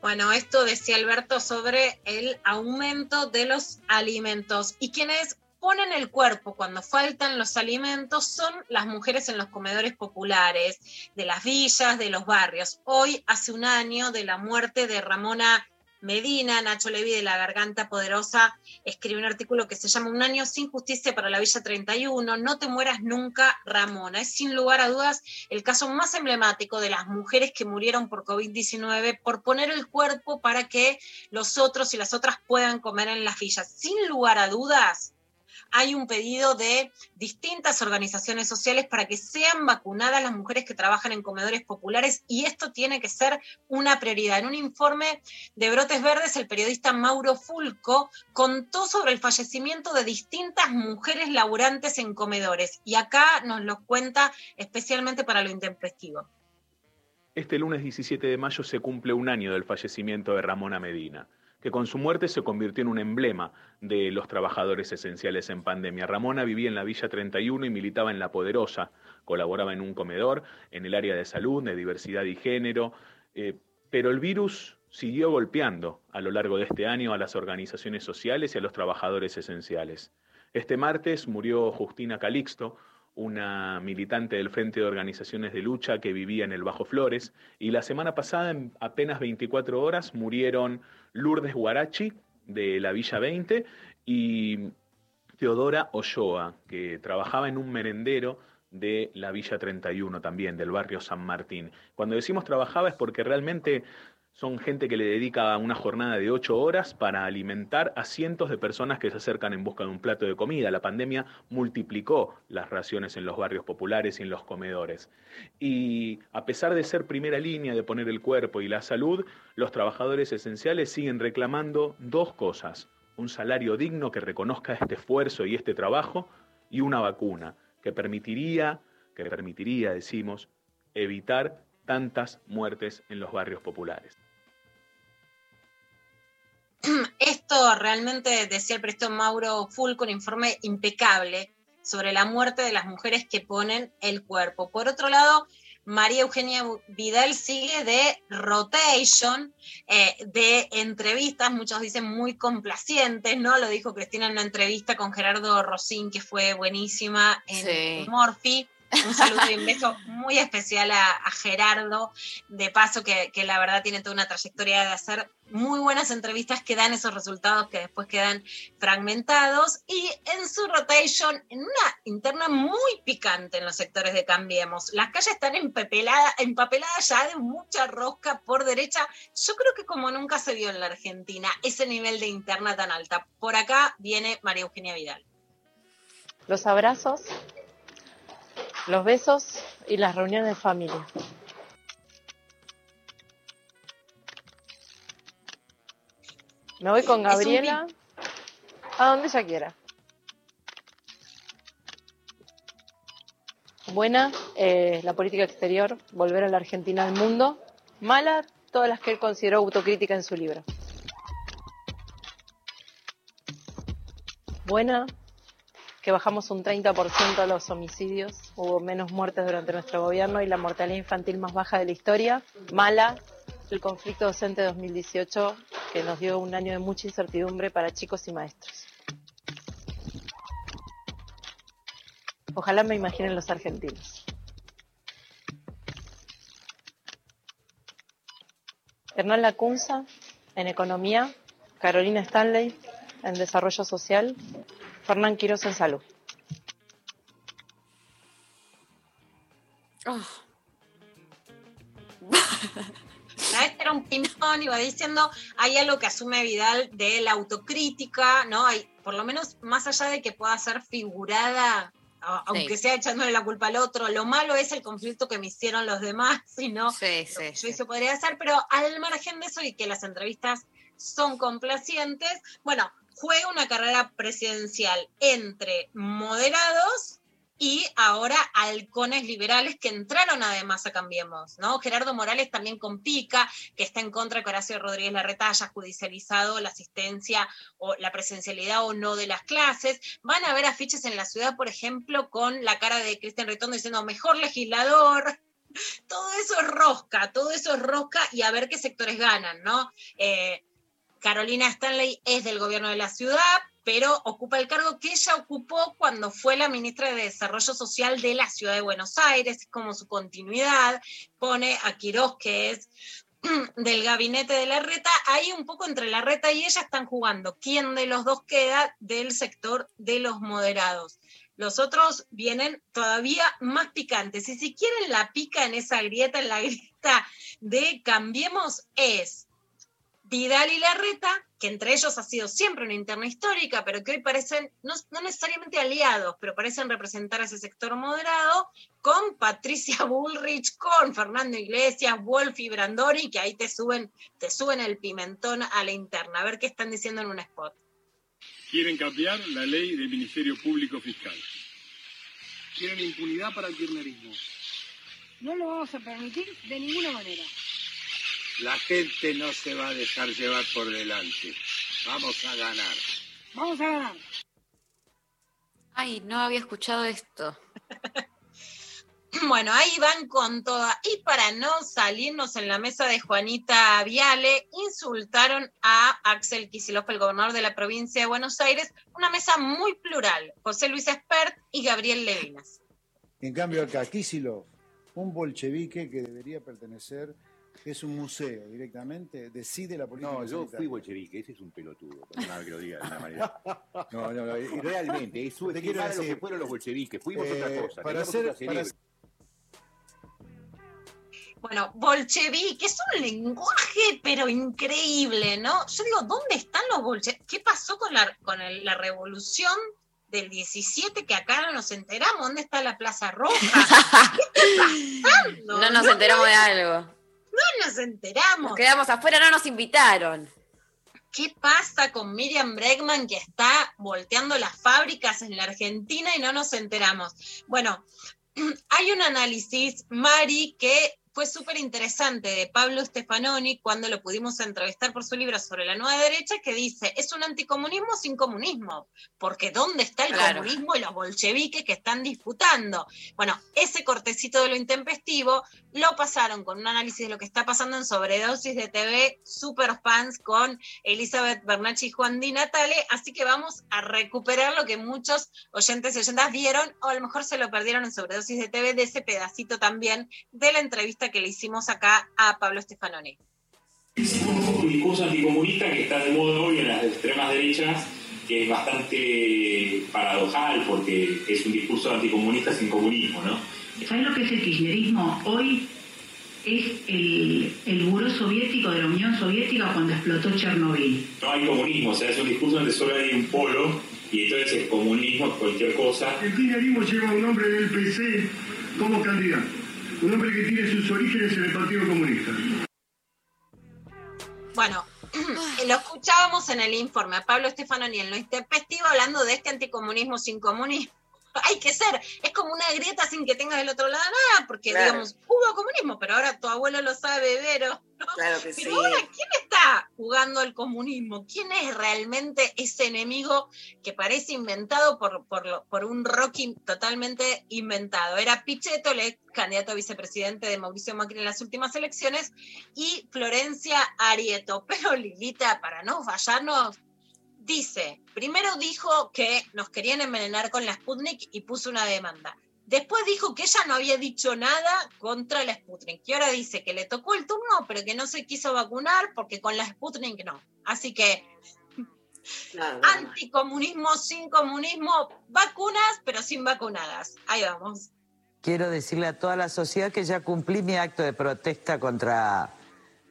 Bueno, esto decía Alberto sobre el aumento de los alimentos. Y quienes ponen el cuerpo cuando faltan los alimentos son las mujeres en los comedores populares de las villas, de los barrios. Hoy, hace un año de la muerte de Ramona Medina, Nacho Levi de la Garganta Poderosa, escribe un artículo que se llama Un año sin justicia para la Villa 31, no te mueras nunca, Ramona. Es sin lugar a dudas el caso más emblemático de las mujeres que murieron por COVID-19 por poner el cuerpo para que los otros y las otras puedan comer en las villas. Sin lugar a dudas, hay un pedido de distintas organizaciones sociales para que sean vacunadas las mujeres que trabajan en comedores populares y esto tiene que ser una prioridad. En un informe de Brotes Verdes, el periodista Mauro Fulco contó sobre el fallecimiento de distintas mujeres laburantes en comedores y acá nos lo cuenta especialmente para lo intempestivo. Este lunes 17 de mayo se cumple un año del fallecimiento de Ramona Medina que con su muerte se convirtió en un emblema de los trabajadores esenciales en pandemia. Ramona vivía en la Villa 31 y militaba en La Poderosa, colaboraba en un comedor, en el área de salud, de diversidad y género, eh, pero el virus siguió golpeando a lo largo de este año a las organizaciones sociales y a los trabajadores esenciales. Este martes murió Justina Calixto, una militante del Frente de Organizaciones de Lucha que vivía en el Bajo Flores, y la semana pasada, en apenas 24 horas, murieron Lourdes Guarachi, de la Villa 20, y Teodora Olloa, que trabajaba en un merendero de la Villa 31 también, del barrio San Martín. Cuando decimos trabajaba es porque realmente son gente que le dedica una jornada de ocho horas para alimentar a cientos de personas que se acercan en busca de un plato de comida. La pandemia multiplicó las raciones en los barrios populares y en los comedores. Y a pesar de ser primera línea de poner el cuerpo y la salud, los trabajadores esenciales siguen reclamando dos cosas. Un salario digno que reconozca este esfuerzo y este trabajo y una vacuna que permitiría, que permitiría, decimos, evitar tantas muertes en los barrios populares. Esto realmente, decía el presto Mauro Fulco, un informe impecable sobre la muerte de las mujeres que ponen el cuerpo. Por otro lado, María Eugenia Vidal sigue de rotation, eh, de entrevistas, muchos dicen muy complacientes, ¿no? Lo dijo Cristina en una entrevista con Gerardo Rosín, que fue buenísima en Morphy. Un saludo y un beso muy especial a, Gerardo, de paso que, la verdad tiene toda una trayectoria de hacer muy buenas entrevistas que dan esos resultados que después quedan fragmentados y en su rotation, en una interna muy picante en los sectores de Cambiemos. Las calles están empapeladas, empapeladas ya de mucha rosca por derecha. Yo creo que como nunca se vio en la Argentina ese nivel de interna tan alta. Por acá viene María Eugenia Vidal. Los abrazos los besos y las reuniones de familia. Me voy con Gabriela a donde ella quiera. Buena, eh, la política exterior, volver a la Argentina al mundo. Mala, todas las que él consideró autocrítica en su libro. Buena, que bajamos un 30% los homicidios, hubo menos muertes durante nuestro gobierno y la mortalidad infantil más baja de la historia. Mala, el conflicto docente 2018, que nos dio un año de mucha incertidumbre para chicos y maestros. Ojalá me imaginen los argentinos. Hernán Lacunza, en Economía, Carolina Stanley, en Desarrollo Social, Fernán Quiroz en salud. Oh. este era un ping-pong, iba diciendo, hay algo que asume Vidal de la autocrítica, ¿no? Hay, por lo menos, más allá de que pueda ser figurada, aunque sea echándole la culpa al otro, lo malo es el conflicto que me hicieron los demás, si no, sí, sí, yo eso podría ser, pero al margen de eso y que las entrevistas son complacientes, bueno, juega una carrera presidencial entre moderados y ahora halcones liberales que entraron además a Cambiemos, ¿no? Gerardo Morales también con Pica, que está en contra de que Horacio Rodríguez Larreta haya judicializado la asistencia o la presencialidad o no de las clases. Van a haber afiches en la ciudad, por ejemplo, con la cara de Cristian Ritondo diciendo mejor legislador, todo eso es rosca, todo eso es rosca y a ver qué sectores ganan, ¿no? Eh, Carolina Stanley es del gobierno de la ciudad, pero ocupa el cargo que ella ocupó cuando fue la ministra de Desarrollo Social de la ciudad de Buenos Aires, es como su continuidad, pone a Quirós, que es del gabinete de la reta, ahí un poco entre la reta y ella están jugando quién de los dos queda del sector de los moderados. Los otros vienen todavía más picantes. Y si quieren la pica en esa grieta, en la grieta de Cambiemos, es Vidal y Larreta, que entre ellos ha sido siempre una interna histórica, pero que hoy parecen, no, no, necesariamente aliados, pero parecen representar a ese sector moderado, con Patricia Bullrich, con Fernando Iglesias, Wolf y Brandoni, que ahí te suben, te suben el pimentón a la interna. A ver qué están diciendo en un spot. Quieren cambiar la ley del Ministerio Público Fiscal. Quieren impunidad para el kirchnerismo. No lo vamos a permitir de ninguna manera. La gente no se va a dejar llevar por delante. Vamos a ganar. Vamos a ganar. Ay, no había escuchado esto. Bueno, ahí van con toda. Y para no salirnos en la mesa de Juanita Viale, insultaron a Axel Kicillof, el gobernador de la provincia de Buenos Aires, una mesa muy plural, José Luis Espert y Gabriel Levinas. En cambio acá, Kicillof, un bolchevique que debería pertenecer, es un museo directamente, decide la política. No, yo sanitaria. fui bolchevique, ese es un pelotudo, perdóname que lo diga de una manera. No, no, no, y realmente, es Te quiero lo que fueron los bolcheviques, fuimos eh, otra cosa. para hacer- para. Bueno, bolchevique, es un lenguaje pero increíble, ¿no? Yo digo, ¿dónde están los bolcheviques? ¿Qué pasó con la, con el- la revolución del 17 que acá no nos enteramos? ¿Dónde está la Plaza Roja? ¿Qué está pasando? No nos enteramos de algo. No nos enteramos. Nos quedamos afuera, no nos invitaron. ¿Qué pasa con Miriam Bregman que está volteando las fábricas en la Argentina y no nos enteramos? Bueno, hay un análisis, Mari, que fue súper interesante de Pablo Stefanoni cuando lo pudimos entrevistar por su libro sobre la nueva derecha, que dice, es un anticomunismo sin comunismo, porque ¿dónde está el Claro. comunismo y los bolcheviques que están disputando? Bueno, ese cortecito de lo intempestivo lo pasaron con un análisis de lo que está pasando en Sobredosis de TV, super fans con Elizabeth Bernacci y Juan Di Natale, así que vamos a recuperar lo que muchos oyentes y oyentas vieron, o a lo mejor se lo perdieron en Sobredosis de TV, de ese pedacito también de la entrevista que le hicimos acá a Pablo Stefanoni. que de moda hoy en las extremas derechas, que es bastante paradojal porque es un discurso anticomunista sin comunismo, ¿no? ¿Sabes lo que es el kirchnerismo? Hoy es el, el buró soviético de la Unión Soviética cuando explotó Chernobyl. No hay comunismo, o sea, es un discurso donde solo hay un polo y entonces el comunismo es cualquier cosa. El kirchnerismo lleva un hombre del PC como candidato. Un hombre que tiene sus orígenes en el Partido Comunista. Bueno, lo escuchábamos en el informe a Pablo Stefanoni en lo intempestivo hablando de este anticomunismo sin comunismo. Hay que ser, es como una grieta sin que tengas del otro lado nada, porque Claro. digamos, hubo comunismo, pero ahora tu abuelo lo sabe, Vero. ¿no? Claro que Pero sí. ahora, ¿quién jugando al comunismo? ¿Quién es realmente ese enemigo que parece inventado por, por, un Rocky totalmente inventado? Era Pichetto, el candidato a vicepresidente de Mauricio Macri en las últimas elecciones, y Florencia Arieto. Pero Lilita, para no fallarnos, dice, primero dijo que nos querían envenenar con la Sputnik y puso una demanda. Después dijo que ella no había dicho nada contra la Sputnik. Y ahora dice que le tocó el turno, pero que no se quiso vacunar porque con la Sputnik no. Así que anticomunismo sin comunismo, vacunas, pero sin vacunadas. Ahí vamos. Quiero decirle a toda la sociedad que ya cumplí mi acto de protesta contra,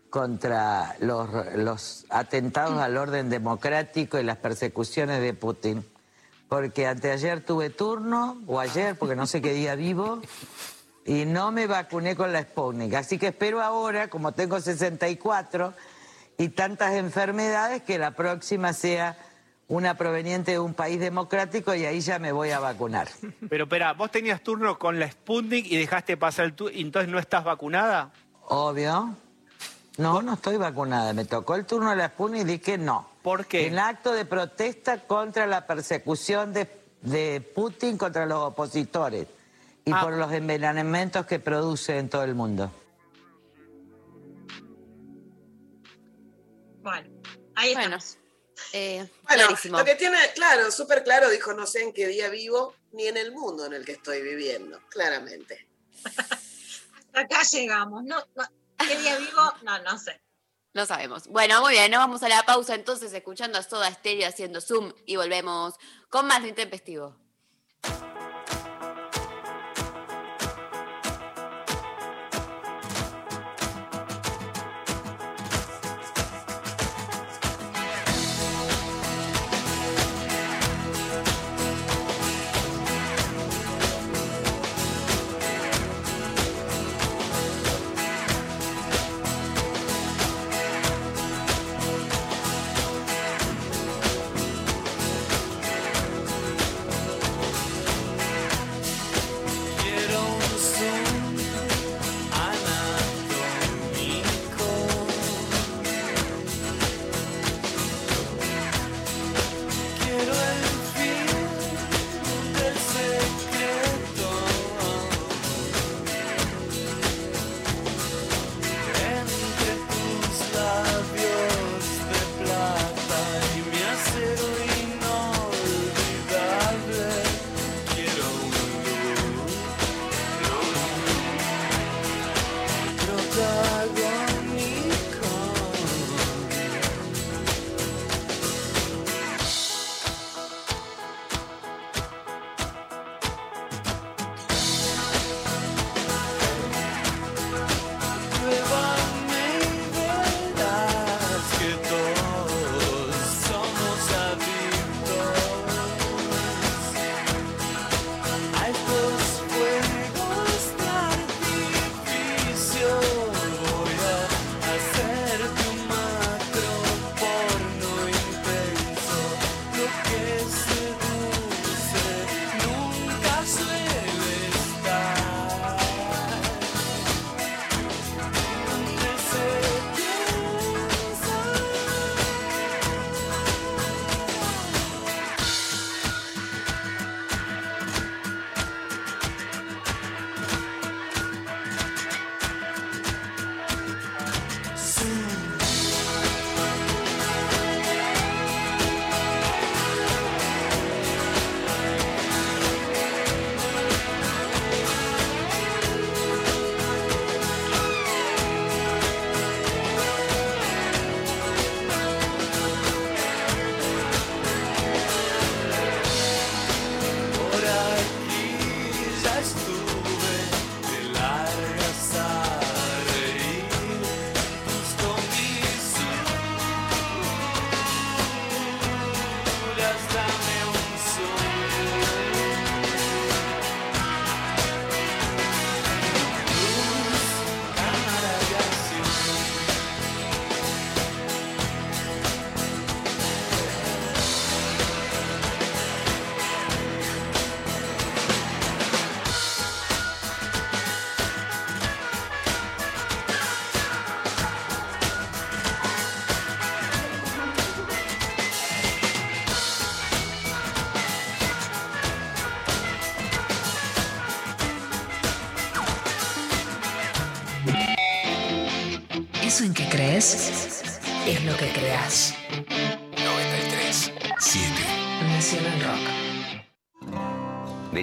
contra los, los atentados al orden democrático y las persecuciones de Putin. Porque anteayer tuve turno, o ayer, porque no sé qué día vivo, y no me vacuné con la Sputnik. Así que espero ahora, como tengo 64 y tantas enfermedades, que la próxima sea una proveniente de un país democrático y ahí ya me voy a vacunar. Pero espera, vos tenías turno con la Sputnik y dejaste pasar el turno, entonces no estás vacunada. Obvio. No, no estoy vacunada. Me tocó el turno de la Sputnik y dije no. ¿Por qué? En acto de protesta contra la persecución de, de Putin contra los opositores y Ah. por los envenenamientos que produce en todo el mundo. Bueno, ahí Bueno, estamos. eh, Bueno, clarísimo. lo que tiene, claro, súper claro, dijo, no sé en qué día vivo, ni en el mundo en el que estoy viviendo, claramente. Hasta acá llegamos. No, no, ¿Qué día vivo? No, no sé. No sabemos. Bueno, muy bien, nos vamos a la pausa entonces escuchando a Soda Stereo haciendo Zoom y volvemos con más de Intempestivo.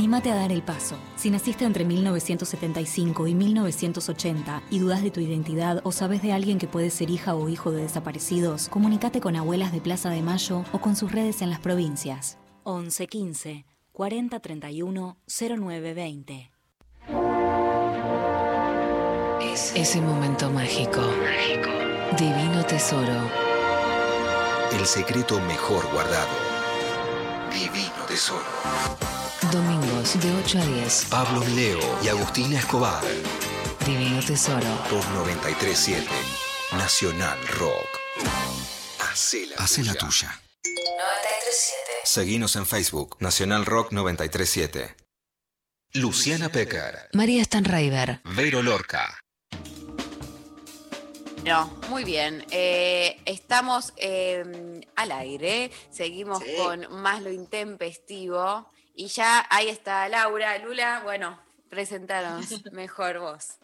Anímate a dar el paso. Si naciste entre 1975 y 1980 y dudas de tu identidad o sabes de alguien que puede ser hija o hijo de desaparecidos, comunícate con Abuelas de Plaza de Mayo o con sus redes en las provincias. 11 15 40 31 09 20. Es ese momento mágico. Divino tesoro. El secreto mejor guardado. Divino tesoro. Domingos de 8 a 10. Pablo Leo y Agustina Escobar. Divino tesoro. Por 937 Nacional Rock. Hacé la, Hacé la tuya. 937. Seguinos en Facebook, Nacional Rock 937. Luciana Pecker, María Stanraiver. Vero Lorca. No, muy bien. Eh, estamos eh, al aire, seguimos Sí. con más lo intempestivo y ya ahí está Laura. Lula, bueno, presentaros mejor vos.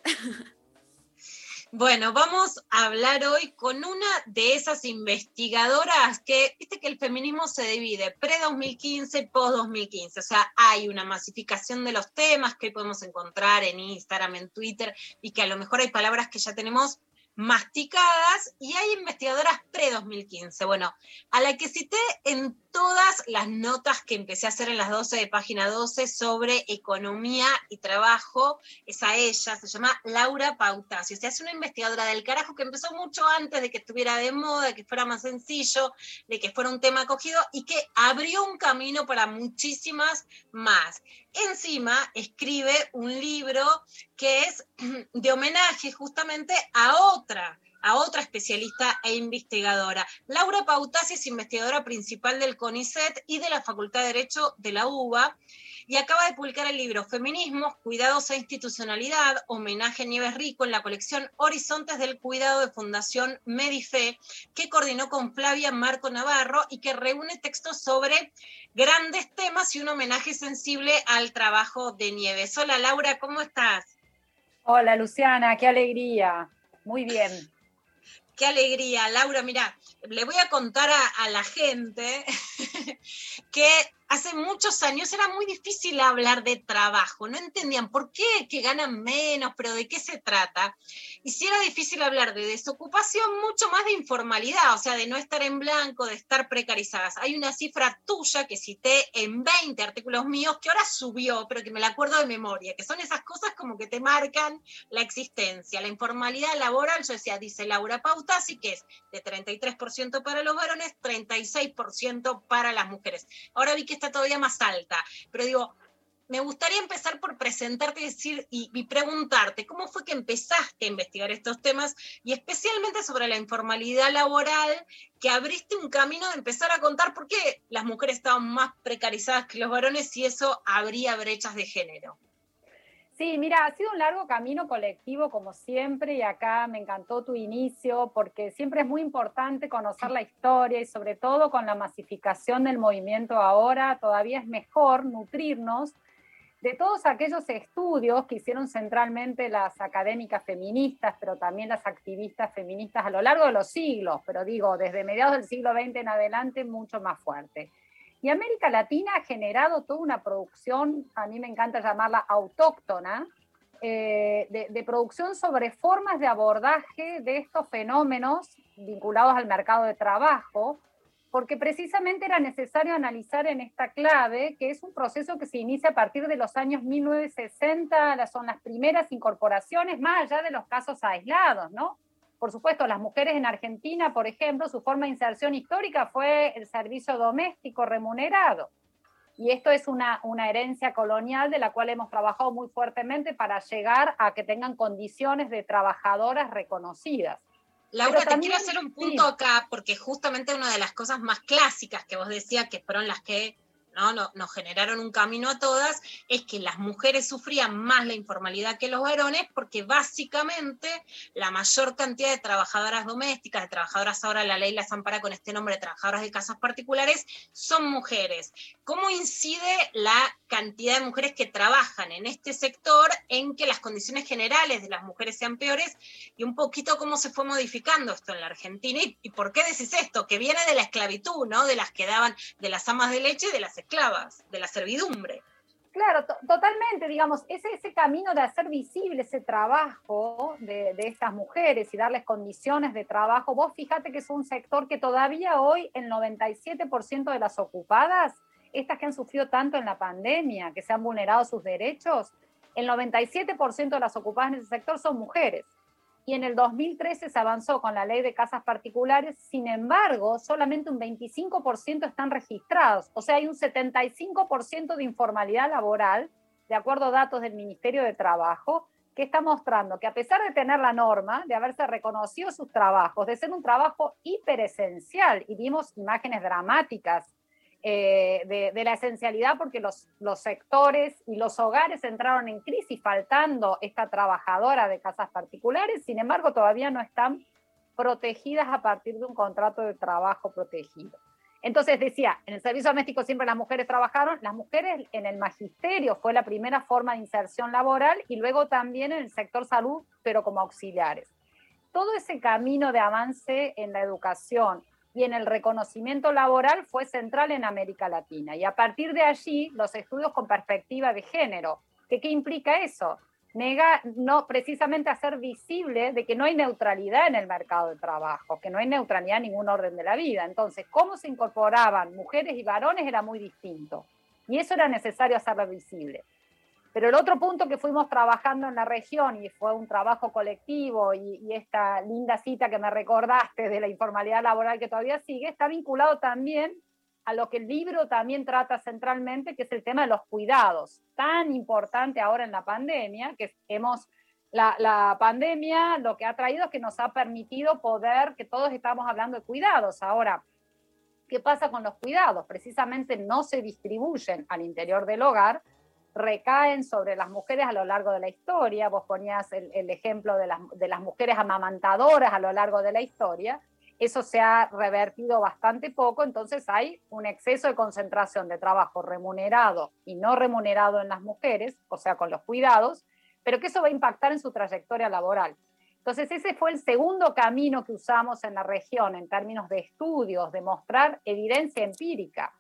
Bueno, vamos a hablar hoy con una de esas investigadoras que, viste que el feminismo se divide pre-2015, post-2015, o sea, hay una masificación de los temas que podemos encontrar en Instagram, en Twitter, y que a lo mejor hay palabras que ya tenemos masticadas y hay investigadoras pre-2015. Bueno, a la que cité en todas las notas que empecé a hacer en las 12 de página 12 sobre economía y trabajo, es a ella, se llama Laura Pautasio. O sea, es una investigadora del carajo que empezó mucho antes de que estuviera de moda, de que fuera más sencillo, de que fuera un tema acogido y que abrió un camino para muchísimas más. Encima escribe un libro que es de homenaje justamente a otra a otra especialista e investigadora. Laura Pautasi es investigadora principal del CONICET y de la Facultad de Derecho de la UBA y acaba de publicar el libro Feminismos, Cuidados e Institucionalidad, homenaje a Nieves Rico en la colección Horizontes del Cuidado de Fundación Medife, que coordinó con Flavia Marco Navarro y que reúne textos sobre grandes temas y un homenaje sensible al trabajo de Nieves. Hola Laura, ¿cómo estás? Hola Luciana, qué alegría. Muy bien. Qué alegría, Laura. Mira, le voy a contar a, a la gente que hace muchos años era muy difícil hablar de trabajo. No entendían por qué, que ganan menos, pero de qué se trata. Y si era difícil hablar de desocupación, mucho más de informalidad, o sea, de no estar en blanco, de estar precarizadas. Hay una cifra tuya que cité en 20 artículos míos que ahora subió, pero que me la acuerdo de memoria, que son esas cosas como que te marcan la existencia. La informalidad laboral, yo decía, dice Laura Pautasi, que es de 33% para los varones, 36% para las mujeres. Ahora vi que está todavía más alta, pero digo, me gustaría empezar por presentarte y, decir, y, preguntarte cómo fue que empezaste a investigar estos temas y especialmente sobre la informalidad laboral, que abriste un camino de empezar a contar por qué las mujeres estaban más precarizadas que los varones y eso abría brechas de género. Sí, mira, ha sido un largo camino colectivo como siempre y acá me encantó tu inicio porque siempre es muy importante conocer la historia y sobre todo con la masificación del movimiento ahora todavía es mejor nutrirnos de todos aquellos estudios que hicieron centralmente las académicas feministas, pero también las activistas feministas a lo largo de los siglos, pero digo, desde mediados del siglo XX en adelante mucho más fuerte. Y América Latina ha generado toda una producción, a mí me encanta llamarla autóctona, eh, de, de, producción sobre formas de abordaje de estos fenómenos vinculados al mercado de trabajo, porque precisamente era necesario analizar en esta clave, que es un proceso que se inicia a partir de los años 1960, son las primeras incorporaciones, más allá de los casos aislados, ¿no? Por supuesto, las mujeres en Argentina, por ejemplo, su forma de inserción histórica fue el servicio doméstico remunerado. Y esto es una, una, herencia colonial de la cual hemos trabajado muy fuertemente para llegar a que tengan condiciones de trabajadoras reconocidas. Laura, te quiero hacer un punto sí. acá, porque justamente una de las cosas más clásicas que vos decías, que fueron las que ¿no? Nos, generaron un camino a todas, es que las mujeres sufrían más la informalidad que los varones porque básicamente la mayor cantidad de trabajadoras domésticas, de trabajadoras ahora la ley las ampara con este nombre de trabajadoras de casas particulares, son mujeres. ¿Cómo incide la cantidad de mujeres que trabajan en este sector en que las condiciones generales de las mujeres sean peores y un poquito cómo se fue modificando esto en la Argentina y, por qué decís esto, que viene de la esclavitud, ¿no? De las que daban, de las amas de leche de las esclavas, de la servidumbre. Claro, to- totalmente, digamos, ese, ese camino de hacer visible ese trabajo de, de estas mujeres y darles condiciones de trabajo, vos fíjate que es un sector que todavía hoy el 97% de las ocupadas, estas que han sufrido tanto en la pandemia, que se han vulnerado sus derechos, el 97% de las ocupadas en ese sector son mujeres. Y en el 2013 se avanzó con la ley de casas particulares, sin embargo, solamente un 25% están registrados. O sea, hay un 75% de informalidad laboral, de acuerdo a datos del Ministerio de Trabajo, que está mostrando que a pesar de tener la norma, de haberse reconocido sus trabajos, de ser un trabajo hiperesencial, y vimos imágenes dramáticas eh, de, de la esencialidad porque los, los sectores y los hogares entraron en crisis faltando esta trabajadora de casas particulares, sin embargo todavía no están protegidas a partir de un contrato de trabajo protegido. Entonces decía, en el servicio doméstico siempre las mujeres trabajaron, las mujeres en el magisterio fue la primera forma de inserción laboral y luego también en el sector salud, pero como auxiliares. Todo ese camino de avance en la educación y en el reconocimiento laboral fue central en América Latina. Y a partir de allí, los estudios con perspectiva de género. ¿Qué, implica eso? Nega, no, precisamente hacer visible de que no hay neutralidad en el mercado de trabajo, que no hay neutralidad en ningún orden de la vida. Entonces, cómo se incorporaban mujeres y varones era muy distinto. Y eso era necesario hacerlo visible. Pero el otro punto que fuimos trabajando en la región, y fue un trabajo colectivo, y, esta linda cita que me recordaste de la informalidad laboral que todavía sigue, está vinculado también a lo que el libro también trata centralmente, que es el tema de los cuidados, tan importante ahora en la pandemia, que hemos, la, la pandemia lo que ha traído es que nos ha permitido poder, que todos estamos hablando de cuidados. Ahora, ¿qué pasa con los cuidados? Precisamente no se distribuyen al interior del hogar, recaen sobre las mujeres a lo largo de la historia. Vos ponías el, ejemplo de las, de las, mujeres amamantadoras a lo largo de la historia. Eso se ha revertido bastante poco, entonces hay un exceso de concentración de trabajo remunerado y no remunerado en las mujeres, o sea, con los cuidados, pero que eso va a impactar en su trayectoria laboral. Entonces, ese fue el segundo camino que usamos en la región en términos de estudios, de mostrar evidencia empírica.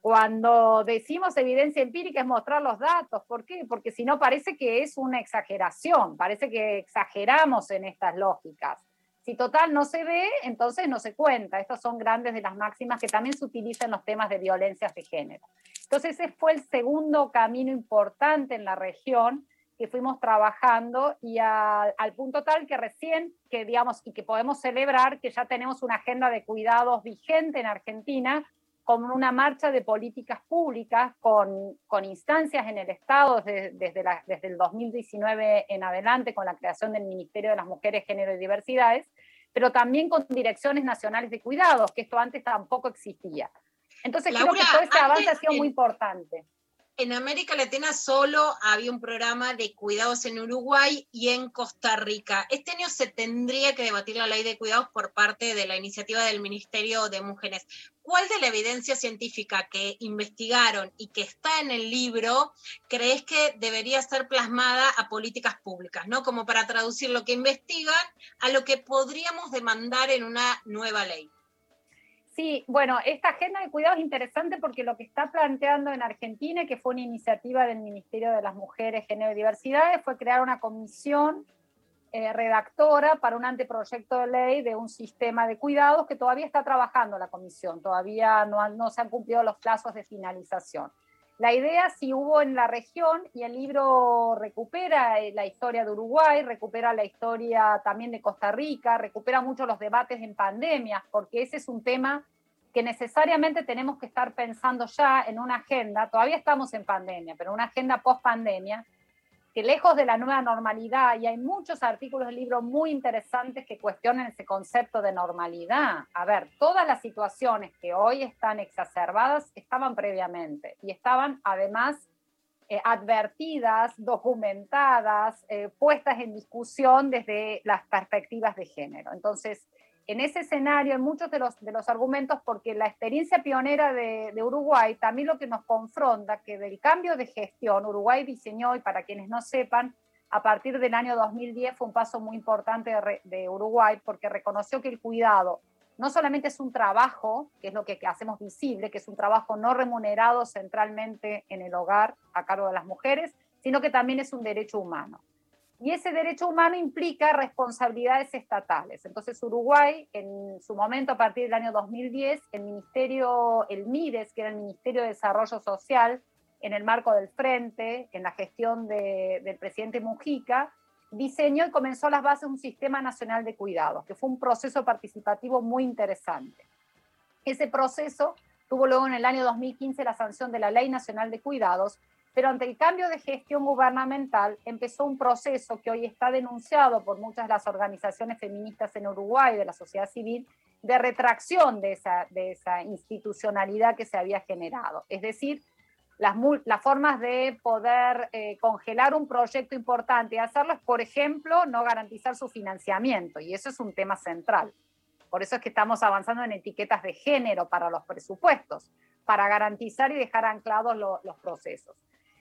Cuando decimos evidencia empírica es mostrar los datos. ¿Por qué? Porque si no parece que es una exageración, parece que exageramos en estas lógicas. Si total no se ve, entonces no se cuenta. Estas son grandes de las máximas que también se utilizan en los temas de violencias de género. Entonces ese fue el segundo camino importante en la región que fuimos trabajando y a, al punto tal que recién, que digamos, y que podemos celebrar que ya tenemos una agenda de cuidados vigente en Argentina con una marcha de políticas públicas, con, con instancias en el Estado desde, desde, la, desde, el 2019 en adelante, con la creación del Ministerio de las Mujeres, Género y Diversidades, pero también con direcciones nacionales de cuidados, que esto antes tampoco existía. Entonces Laura, creo que todo ese avance ha sido muy importante. En América Latina solo había un programa de cuidados en Uruguay y en Costa Rica. Este año se tendría que debatir la ley de cuidados por parte de la iniciativa del Ministerio de Mujeres. ¿Cuál de la evidencia científica que investigaron y que está en el libro crees que debería ser plasmada a políticas públicas, ¿no? Como para traducir lo que investigan a lo que podríamos demandar en una nueva ley. Sí, bueno, esta agenda de cuidado es interesante porque lo que está planteando en Argentina, que fue una iniciativa del Ministerio de las Mujeres, Género y Diversidades, fue crear una comisión eh, redactora para un anteproyecto de ley de un sistema de cuidados que todavía está trabajando la comisión, todavía no, no se han cumplido los plazos de finalización. La idea sí hubo en la región y el libro recupera la historia de Uruguay, recupera la historia también de Costa Rica, recupera mucho los debates en pandemias, porque ese es un tema que necesariamente tenemos que estar pensando ya en una agenda, todavía estamos en pandemia, pero una agenda post pandemia, que lejos de la nueva normalidad, y hay muchos artículos del libro muy interesantes que cuestionan ese concepto de normalidad. A ver, todas las situaciones que hoy están exacerbadas estaban previamente y estaban además eh, advertidas, documentadas, eh, puestas en discusión desde las perspectivas de género. Entonces, en ese escenario, en muchos de los, de los argumentos, porque la experiencia pionera de, de, Uruguay también lo que nos confronta, que del cambio de gestión, Uruguay diseñó, y para quienes no sepan, a partir del año 2010 fue un paso muy importante de, Uruguay, porque reconoció que el cuidado no solamente es un trabajo, que es lo que hacemos visible, que es un trabajo no remunerado centralmente en el hogar a cargo de las mujeres, sino que también es un derecho humano. Y ese derecho humano implica responsabilidades estatales. Entonces Uruguay, en su momento, a partir del año 2010, el Ministerio, el MIDES, que era el Ministerio de Desarrollo Social, en el marco del Frente, en la gestión de- del presidente Mujica, diseñó y comenzó las bases de un sistema nacional de cuidados, que fue un proceso participativo muy interesante. Ese proceso tuvo luego en el año 2015 la sanción de la Ley Nacional de Cuidados, pero ante el cambio de gestión gubernamental empezó un proceso que hoy está denunciado por muchas de las organizaciones feministas en Uruguay, de la sociedad civil, de retracción de esa, de esa institucionalidad que se había generado. Es decir, las, las formas de poder eh, congelar un proyecto importante y hacerlo es, por ejemplo, no garantizar su financiamiento, y eso es un tema central. Por eso es que estamos avanzando en etiquetas de género para los presupuestos, para garantizar y dejar anclados lo- los procesos.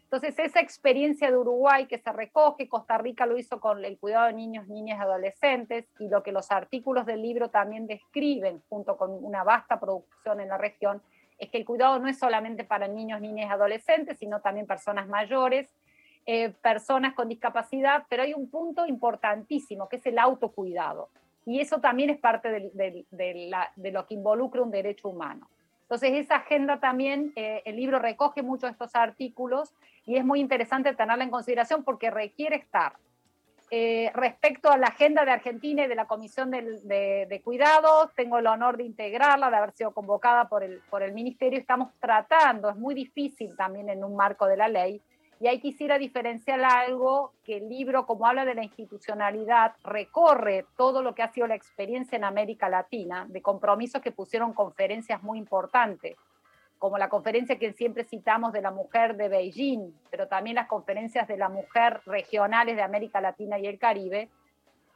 Entonces, esa experiencia de Uruguay que se recoge, Costa Rica lo hizo con el cuidado de niños, niñas y adolescentes, y lo que los artículos del libro también describen, junto con una vasta producción en la región, es que el cuidado no es solamente para niños, niñas y adolescentes, sino también personas mayores, eh, personas con discapacidad, pero hay un punto importantísimo, que es el autocuidado. Y eso también es parte de lo que involucra un derecho humano. Entonces, esa agenda también, eh, el libro recoge muchos de estos artículos y es muy interesante tenerla en consideración porque requiere estar. Eh, respecto a la agenda de Argentina y de la Comisión de, de Cuidados, tengo el honor de integrarla, de haber sido convocada por el, por el Ministerio. Estamos tratando, es muy difícil también en un marco de la ley, y ahí quisiera diferenciar algo, que el libro, como habla de la institucionalidad, recorre todo lo que ha sido la experiencia en América Latina, de compromisos que pusieron conferencias muy importantes, como la conferencia que siempre citamos de la mujer de Beijing, pero también las conferencias de la mujer regionales de América Latina y el Caribe,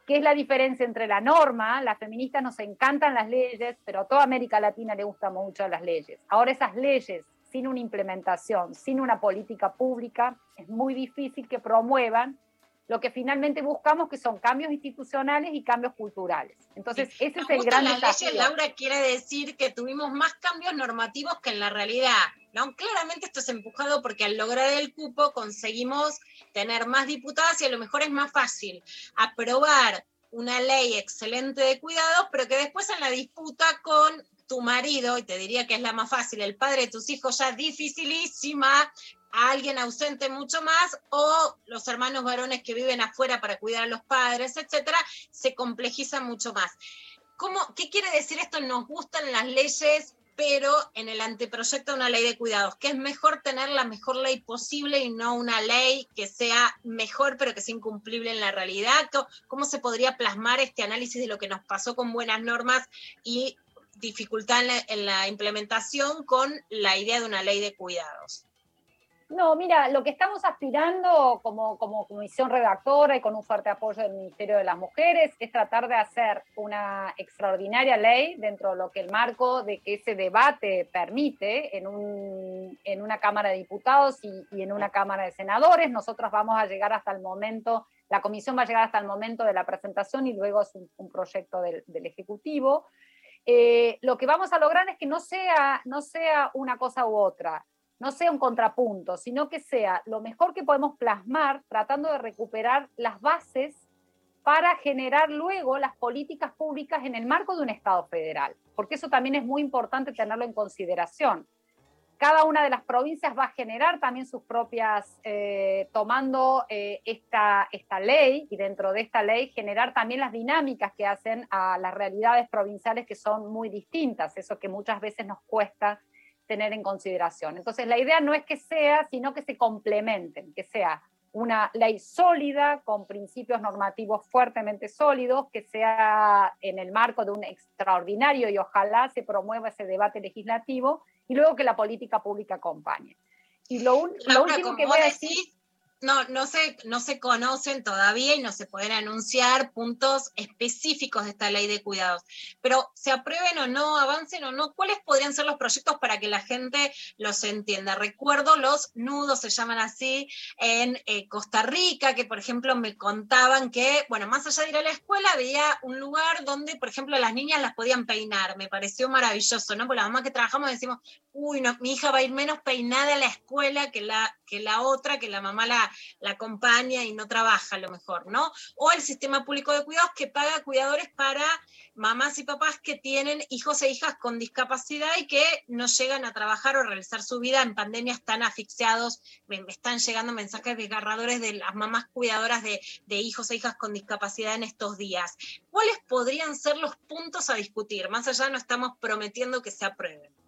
¿Qué es la diferencia entre la norma? Las feministas nos encantan las leyes, pero a toda América Latina le gustan mucho las leyes. Ahora esas leyes, sin una implementación, sin una política pública, es muy difícil que promuevan lo que finalmente buscamos, que son cambios institucionales y cambios culturales. Entonces, ese es el gran las leyes, desafío. Laura, quiere decir que tuvimos más cambios normativos que en la realidad. ¿no? Claramente esto es empujado porque al lograr el cupo conseguimos tener más diputadas y a lo mejor es más fácil aprobar una ley excelente de cuidados, pero que después en la disputa con tu marido, y te diría que es la más fácil, el padre de tus hijos ya dificilísima, a alguien ausente mucho más, o los hermanos varones que viven afuera para cuidar a los padres, etcétera, se complejiza mucho más. ¿Cómo, ¿Qué quiere decir esto? Nos gustan las leyes, pero en el anteproyecto de una ley de cuidados, que es mejor tener la mejor ley posible y no una ley que sea mejor, pero que sea incumplible en la realidad. ¿Cómo- ¿Cómo se podría plasmar este análisis de lo que nos pasó con buenas normas y dificultad en la, en la implementación con la idea de una ley de cuidados? No, mira, lo que estamos aspirando como, como comisión redactora y con un fuerte apoyo del Ministerio de las Mujeres es tratar de hacer una extraordinaria ley dentro de lo que el marco de que ese debate permite en, un, en una Cámara de Diputados y, en una Cámara de Senadores. Nosotros vamos a llegar hasta el momento, la comisión va a llegar hasta el momento de la presentación y luego es un, proyecto del Ejecutivo. Eh, lo que vamos a lograr es que no sea, no sea una cosa u otra no sea un contrapunto, sino que sea lo mejor que podemos plasmar tratando de recuperar las bases para generar luego las políticas públicas en el marco de un Estado federal, porque eso también es muy importante tenerlo en consideración. Cada una de las provincias va a generar también sus propias, eh, tomando eh, esta, esta ley y dentro de esta ley generar también las dinámicas que hacen a las realidades provinciales que son muy distintas, eso que muchas veces nos cuesta tener en consideración. Entonces, la idea no es que sea, sino que se complementen, que sea una ley sólida, con principios normativos fuertemente sólidos, que sea en el marco de un extraordinario y ojalá se promueva ese debate legislativo y luego que la política pública acompañe. Y lo, un- lo último que voy a decir... decís, no, no, se, no se conocen todavía y no se pueden anunciar puntos específicos de esta ley de cuidados. Pero se aprueben o no, avancen o no, ¿cuáles podrían ser los proyectos para que la gente los entienda? Recuerdo los nudos, se llaman así, en eh, Costa Rica, que por ejemplo me contaban que, bueno, más allá de ir a la escuela, había un lugar donde, por ejemplo, las niñas las podían peinar. Me pareció maravilloso, ¿no? Porque la mamá que trabajamos decimos, uy, mi hija va a ir menos peinada a la escuela que la, que la otra, que la mamá la, la acompaña y no trabaja a lo mejor, ¿no? O el sistema público de cuidados que paga cuidadores para mamás y papás que tienen hijos e hijas con discapacidad y que no llegan a trabajar o realizar su vida en pandemia, están asfixiados, me, están llegando mensajes desgarradores de las mamás cuidadoras de, de hijos e hijas con discapacidad en estos días. ¿Cuáles podrían ser los puntos a discutir? Más allá no estamos prometiendo que se aprueben.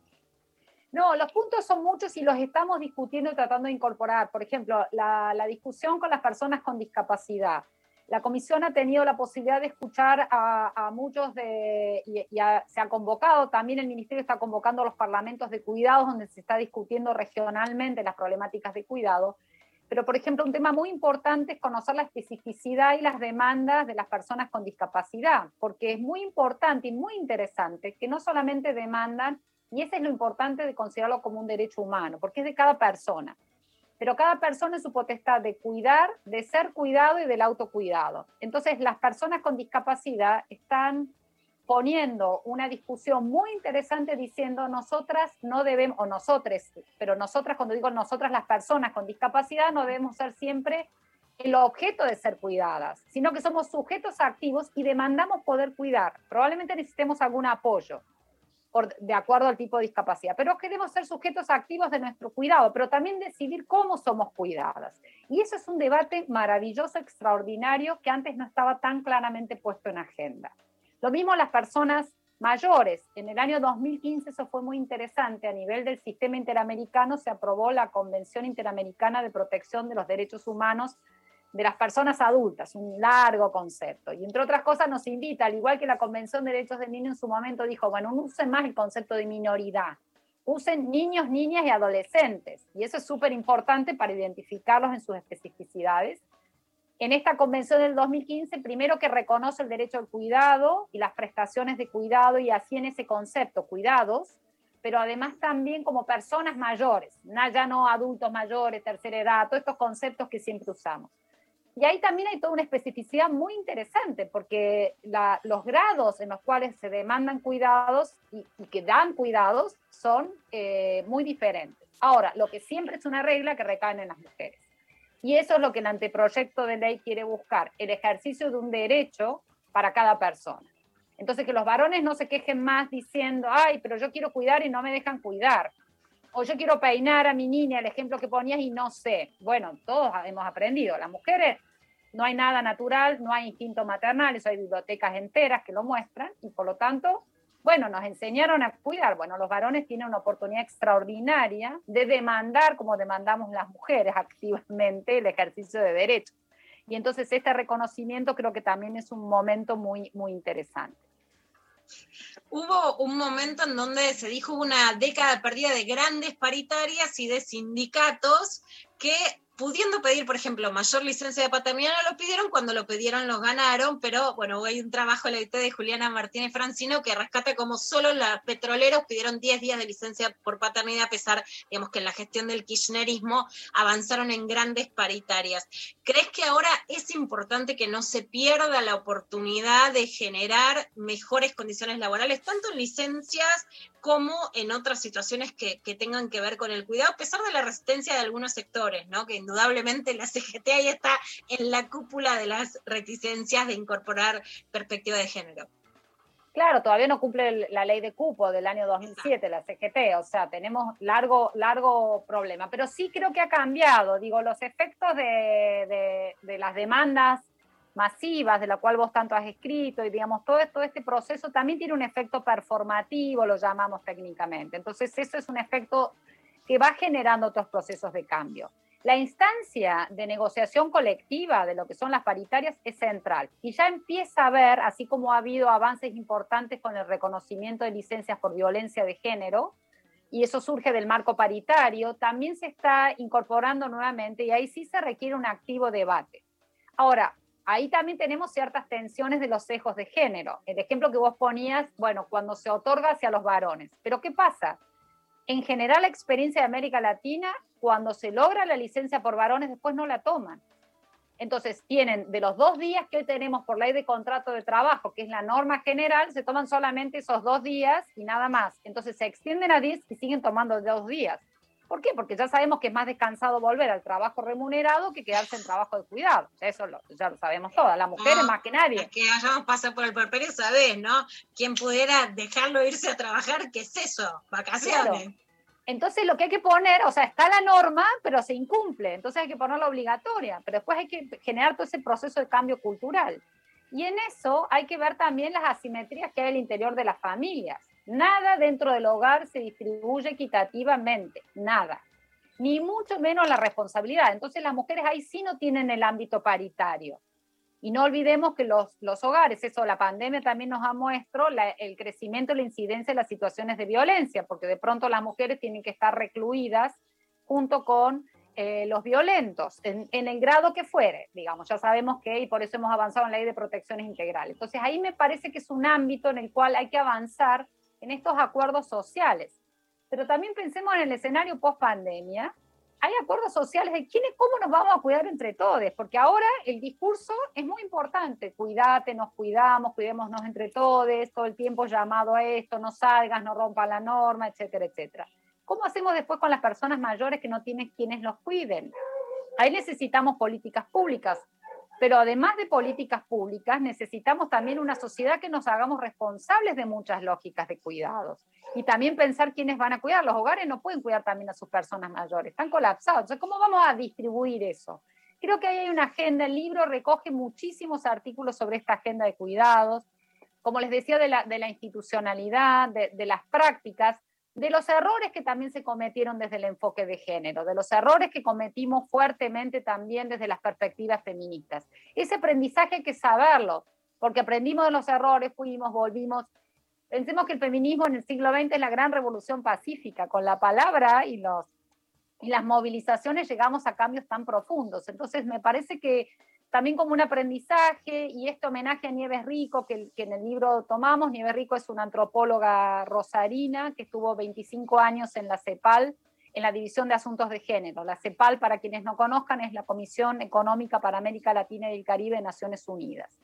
No, los puntos son muchos y los estamos discutiendo y tratando de incorporar. Por ejemplo, la, la discusión con las personas con discapacidad. La comisión ha tenido la posibilidad de escuchar a, a muchos de, y, y a- se ha convocado, también el ministerio está convocando a los parlamentos de cuidados donde se está discutiendo regionalmente las problemáticas de cuidado. Pero, por ejemplo, un tema muy importante es conocer la especificidad y las demandas de las personas con discapacidad, porque es muy importante y muy interesante que no solamente demandan, y eso es lo importante de considerarlo como un derecho humano, porque es de cada persona, pero cada persona en su potestad de cuidar, de ser cuidado y del autocuidado. Entonces, las personas con discapacidad están poniendo una discusión muy interesante diciendo nosotras no debemos, o nosotres, pero nosotras, cuando digo nosotras, las personas con discapacidad, no debemos ser siempre el objeto de ser cuidadas, sino que somos sujetos activos y demandamos poder cuidar. Probablemente necesitemos algún apoyo de acuerdo al tipo de discapacidad, pero queremos ser sujetos activos de nuestro cuidado, pero también decidir cómo somos cuidadas. Y eso es un debate maravilloso, extraordinario, que antes no estaba tan claramente puesto en agenda. Lo mismo las personas mayores. En el año 2015 eso fue muy interesante. A nivel del sistema interamericano se aprobó la Convención Interamericana de Protección de los Derechos Humanos de las personas adultas, un largo concepto. Y entre otras cosas nos invita, al igual que la Convención de Derechos del Niño en su momento dijo, bueno, no usen más el concepto de minoridad, usen niños, niñas y adolescentes. Y eso es súper importante para identificarlos en sus especificidades. En esta convención del 2015, primero que reconoce el derecho al cuidado y las prestaciones de cuidado y así en ese concepto, cuidados, pero además también como personas mayores, ya no adultos mayores, tercera edad, todos estos conceptos que siempre usamos. Y ahí también hay toda una especificidad muy interesante, porque la- los grados en los cuales se demandan cuidados y, y que dan cuidados son eh, muy diferentes. Ahora, lo que siempre es una regla que recaen en las mujeres. Y eso es lo que el anteproyecto de ley quiere buscar, el ejercicio de un derecho para cada persona. Entonces, que los varones no se quejen más diciendo, ay, pero yo quiero cuidar y no me dejan cuidar. O yo quiero peinar a mi niña, el ejemplo que ponías, y no sé. Bueno, todos hemos aprendido. Las mujeres no hay nada natural, no hay instinto maternal, eso hay bibliotecas enteras que lo muestran, y por lo tanto, bueno, nos enseñaron a cuidar. Bueno, los varones tienen una oportunidad extraordinaria de demandar, como demandamos las mujeres activamente, el ejercicio de derechos. Y entonces este reconocimiento creo que también es un momento muy, muy interesante. Hubo un momento en donde se dijo una década perdida de grandes paritarias y de sindicatos que pudiendo pedir, por ejemplo, mayor licencia de paternidad, no lo pidieron, cuando lo pidieron los ganaron, pero bueno, hay un trabajo en la de Juliana Martínez Francino que rescata como solo los petroleros pidieron 10 días de licencia por paternidad, a pesar, digamos, que en la gestión del kirchnerismo avanzaron en grandes paritarias. ¿Crees que ahora es importante que no se pierda la oportunidad de generar mejores condiciones laborales, tanto en licencias como en otras situaciones que, que, tengan que ver con el cuidado, a pesar de la resistencia de algunos sectores, ¿no? que indudablemente la CGT ahí está en la cúpula de las reticencias de incorporar perspectiva de género. Claro, todavía no cumple la ley de cupo del año 2007, la CGT, o sea, tenemos largo, largo problema, pero sí creo que ha cambiado, digo, los efectos de, de, de las demandas masivas, de la cual vos tanto has escrito, y digamos, todo, todo este proceso también tiene un efecto performativo, lo llamamos técnicamente. Entonces, eso es un efecto que va generando otros procesos de cambio. La instancia de negociación colectiva de lo que son las paritarias es central y ya empieza a haber, así como ha habido avances importantes con el reconocimiento de licencias por violencia de género y eso surge del marco paritario, también se está incorporando nuevamente y ahí sí se requiere un activo debate. Ahora, ahí también tenemos ciertas tensiones de los sesgos de género. El ejemplo que vos ponías, bueno, cuando se otorga hacia los varones. Pero ¿qué pasa? En general, la experiencia de América Latina, cuando se logra la licencia por varones, después no la toman. Entonces, tienen de los dos días que hoy tenemos por ley de contrato de trabajo, que es la norma general, se toman solamente esos dos días y nada más. Entonces, se extienden a 10 y siguen tomando dos días. ¿Por qué? Porque ya sabemos que es más descansado volver al trabajo remunerado que quedarse en trabajo de cuidado. Eso lo, ya lo sabemos todas, las mujeres No, más que nadie. Que hayamos pasado por el porperio, sabés, ¿no? Quien pudiera dejarlo irse a trabajar, ¿qué es eso? Vacaciones. Claro. Entonces lo que hay que poner, o sea, está la norma, pero se incumple, entonces hay que ponerla obligatoria, pero después hay que generar todo ese proceso de cambio cultural. Y en eso hay que ver también las asimetrías que hay al interior de las familias. Nada dentro del hogar se distribuye equitativamente, nada. Ni mucho menos la responsabilidad. Entonces las mujeres ahí sí no tienen el ámbito paritario. Y no olvidemos que los, los hogares, eso la pandemia también nos ha la- el crecimiento, la incidencia de las situaciones de violencia, porque de pronto las mujeres tienen que estar recluidas junto con eh, los violentos, en, en el grado que fuere, digamos, ya sabemos que, y por eso hemos avanzado en la ley de protecciones integral. Entonces ahí me parece que es un ámbito en el cual hay que avanzar en estos acuerdos sociales. Pero también pensemos en el escenario post pandemia, hay acuerdos sociales de quiénes, cómo nos vamos a cuidar entre todos, porque ahora el discurso es muy importante, cuídate, nos cuidamos, cuidémonos entre todos, todo el tiempo llamado a esto, no salgas, no rompas la norma, etcétera, etcétera. ¿Cómo hacemos después con las personas mayores que no tienen quienes los cuiden? Ahí necesitamos políticas públicas, pero además de políticas públicas, necesitamos también una sociedad que nos hagamos responsables de muchas lógicas de cuidados y también pensar quiénes van a cuidar. Los hogares no pueden cuidar también a sus personas mayores, están colapsados. Entonces, ¿cómo vamos a distribuir eso? Creo que ahí hay una agenda, el libro recoge muchísimos artículos sobre esta agenda de cuidados, como les decía, de la, institucionalidad, de las prácticas, de los errores que también se cometieron desde el enfoque de género, de los errores que cometimos fuertemente también desde las perspectivas feministas. Ese aprendizaje hay que saberlo, porque aprendimos de los errores, fuimos, volvimos. Pensemos que el feminismo en el siglo XX es la gran revolución pacífica, con la palabra y, los, y las movilizaciones llegamos a cambios tan profundos. Entonces, me parece que también como un aprendizaje y este homenaje a Nieves Rico que, en el libro tomamos. Nieves Rico es una antropóloga rosarina que estuvo 25 años en la CEPAL, en la División de Asuntos de Género. La CEPAL, para quienes no conozcan, es la Comisión Económica para América Latina y el Caribe de Naciones Unidas.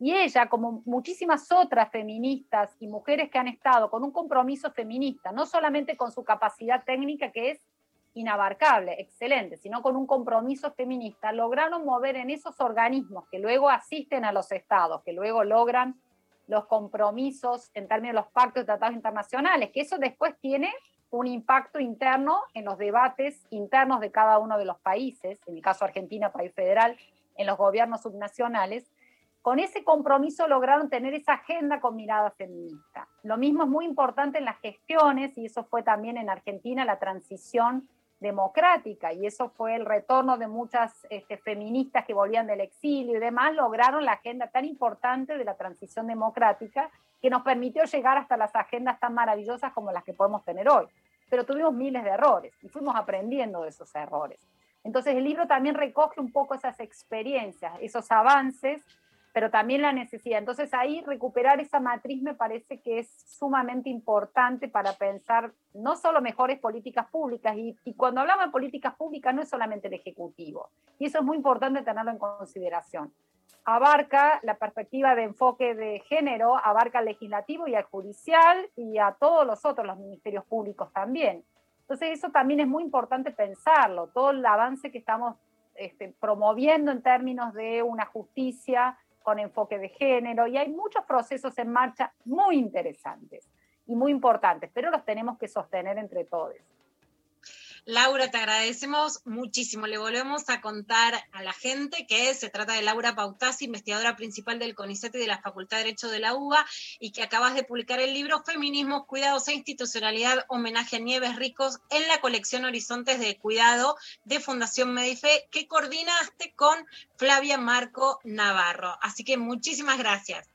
Y ella, como muchísimas otras feministas y mujeres que han estado con un compromiso feminista, no solamente con su capacidad técnica, que es inabarcable, excelente, sino con un compromiso feminista, lograron mover en esos organismos que luego asisten a los estados, que luego logran los compromisos en términos de los pactos y tratados internacionales, que eso después tiene un impacto interno en los debates internos de cada uno de los países, en el caso Argentina, país federal, en los gobiernos subnacionales, con ese compromiso lograron tener esa agenda con mirada feminista. Lo mismo es muy importante en las gestiones, y eso fue también en Argentina la transición democrática, y eso fue el retorno de muchas este, feministas que volvían del exilio y demás, lograron la agenda tan importante de la transición democrática que nos permitió llegar hasta las agendas tan maravillosas como las que podemos tener hoy. Pero tuvimos miles de errores y fuimos aprendiendo de esos errores. Entonces el libro también recoge un poco esas experiencias, esos avances, pero también la necesidad. Entonces ahí recuperar esa matriz me parece que es sumamente importante para pensar no solo mejores políticas públicas, y, y, cuando hablamos de políticas públicas no es solamente el Ejecutivo, y eso es muy importante tenerlo en consideración. Abarca la perspectiva de enfoque de género, abarca al legislativo y al judicial y a todos los otros, los ministerios públicos también. Entonces eso también es muy importante pensarlo, todo el avance que estamos este, promoviendo en términos de una justicia con enfoque de género, y hay muchos procesos en marcha muy interesantes y muy importantes, pero los tenemos que sostener entre todos. Laura, te agradecemos muchísimo. Le volvemos a contar a la gente que se trata de Laura Pautasi, investigadora principal del CONICET y de la Facultad de Derecho de la UBA, y que acabas de publicar el libro Feminismos, Cuidados e Institucionalidad, homenaje a Nieves Ricos, en la colección Horizontes de Cuidado de Fundación Medife, que coordinaste con Flavia Marco Navarro. Así que muchísimas gracias.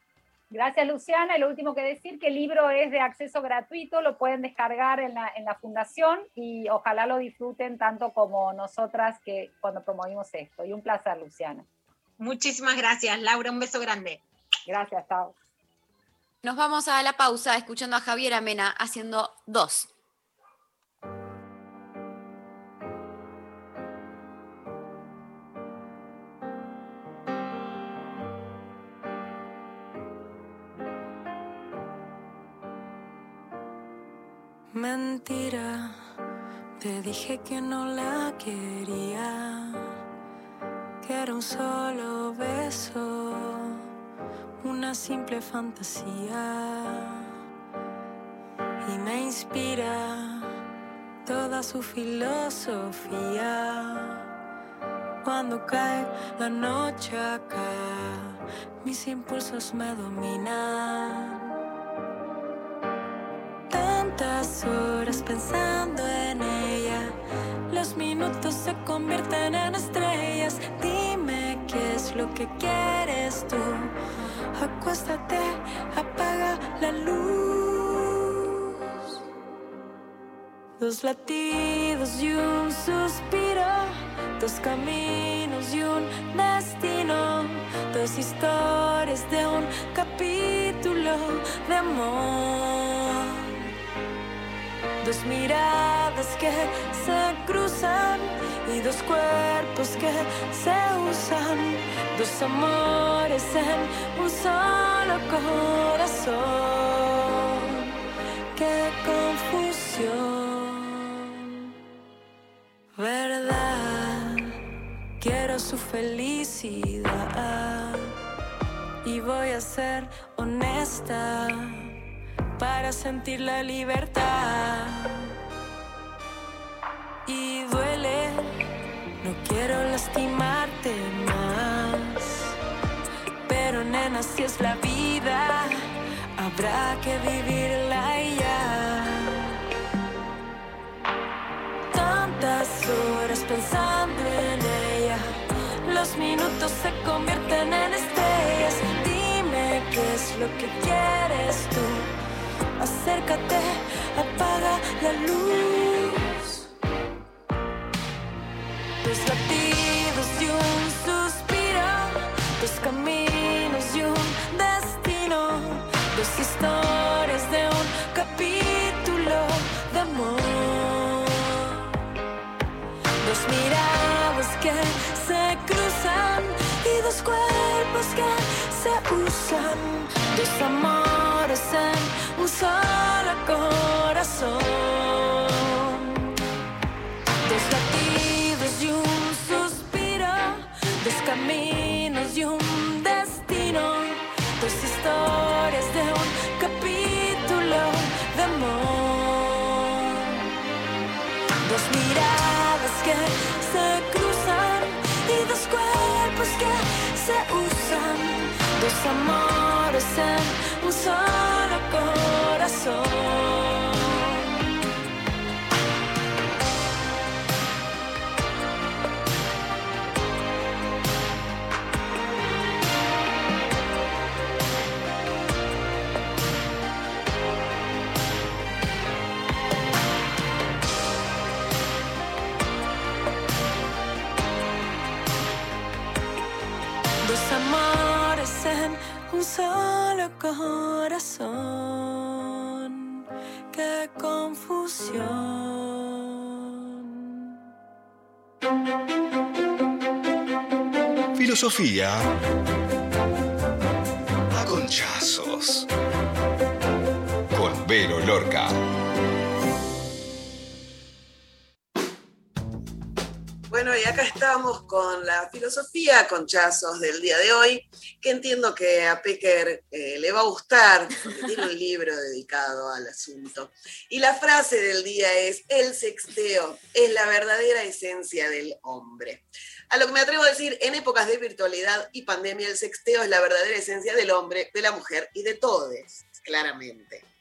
Gracias, Luciana. Y lo último que decir, que el libro es de acceso gratuito, lo pueden descargar en la, en la fundación y ojalá lo disfruten tanto como nosotras que cuando promovimos esto. Y un placer, Luciana. Muchísimas gracias, Laura. Un beso grande. Gracias, chao. Nos vamos a la pausa escuchando a Javier Amena haciendo dos. Mentira, te dije que no la quería, que era un solo beso, una simple fantasía. Y me inspira toda su filosofía. Cuando cae la noche acá, mis impulsos me dominan tantas horas pensando en ella. Los minutos se convierten en estrellas. Dime qué es lo que quieres tú. Acuéstate, apaga la luz. Dos latidos y un suspiro. Dos caminos y un destino. Dos historias de un capítulo de amor. Dos miradas que se cruzan y dos cuerpos que se usan. Dos amores en un solo corazón. Qué confusión. Verdad, quiero su felicidad. Y voy a ser honesta para sentir la libertad. Y duele, no quiero lastimarte más. Pero nena, si es la vida, habrá que vivirla ya. Tantas horas pensando en ella, los minutos se convierten en estrellas. Dime qué es lo que quieres tú. Acércate, apaga la luz. Dos latidos y un suspiro, dos caminos y un destino, dos historias de un capítulo de amor. Dos miradas que se cruzan y dos cuerpos que se usan, dos amores un solo corazón. Dos latidos y un suspiro, dos caminos Dos amores en un solo corazón. Qué confusión. Filosofía a conchazos. Con Vero Lorca. Bueno, y acá estamos con la filosofía conchazos del día de hoy, que entiendo que a Pecker eh, le va a gustar, porque tiene un libro dedicado al asunto. Y la frase del día es, el sexteo es la verdadera esencia del hombre. A lo que me atrevo a decir, en épocas de virtualidad y pandemia, el sexteo es la verdadera esencia del hombre, de la mujer y de todos, claramente.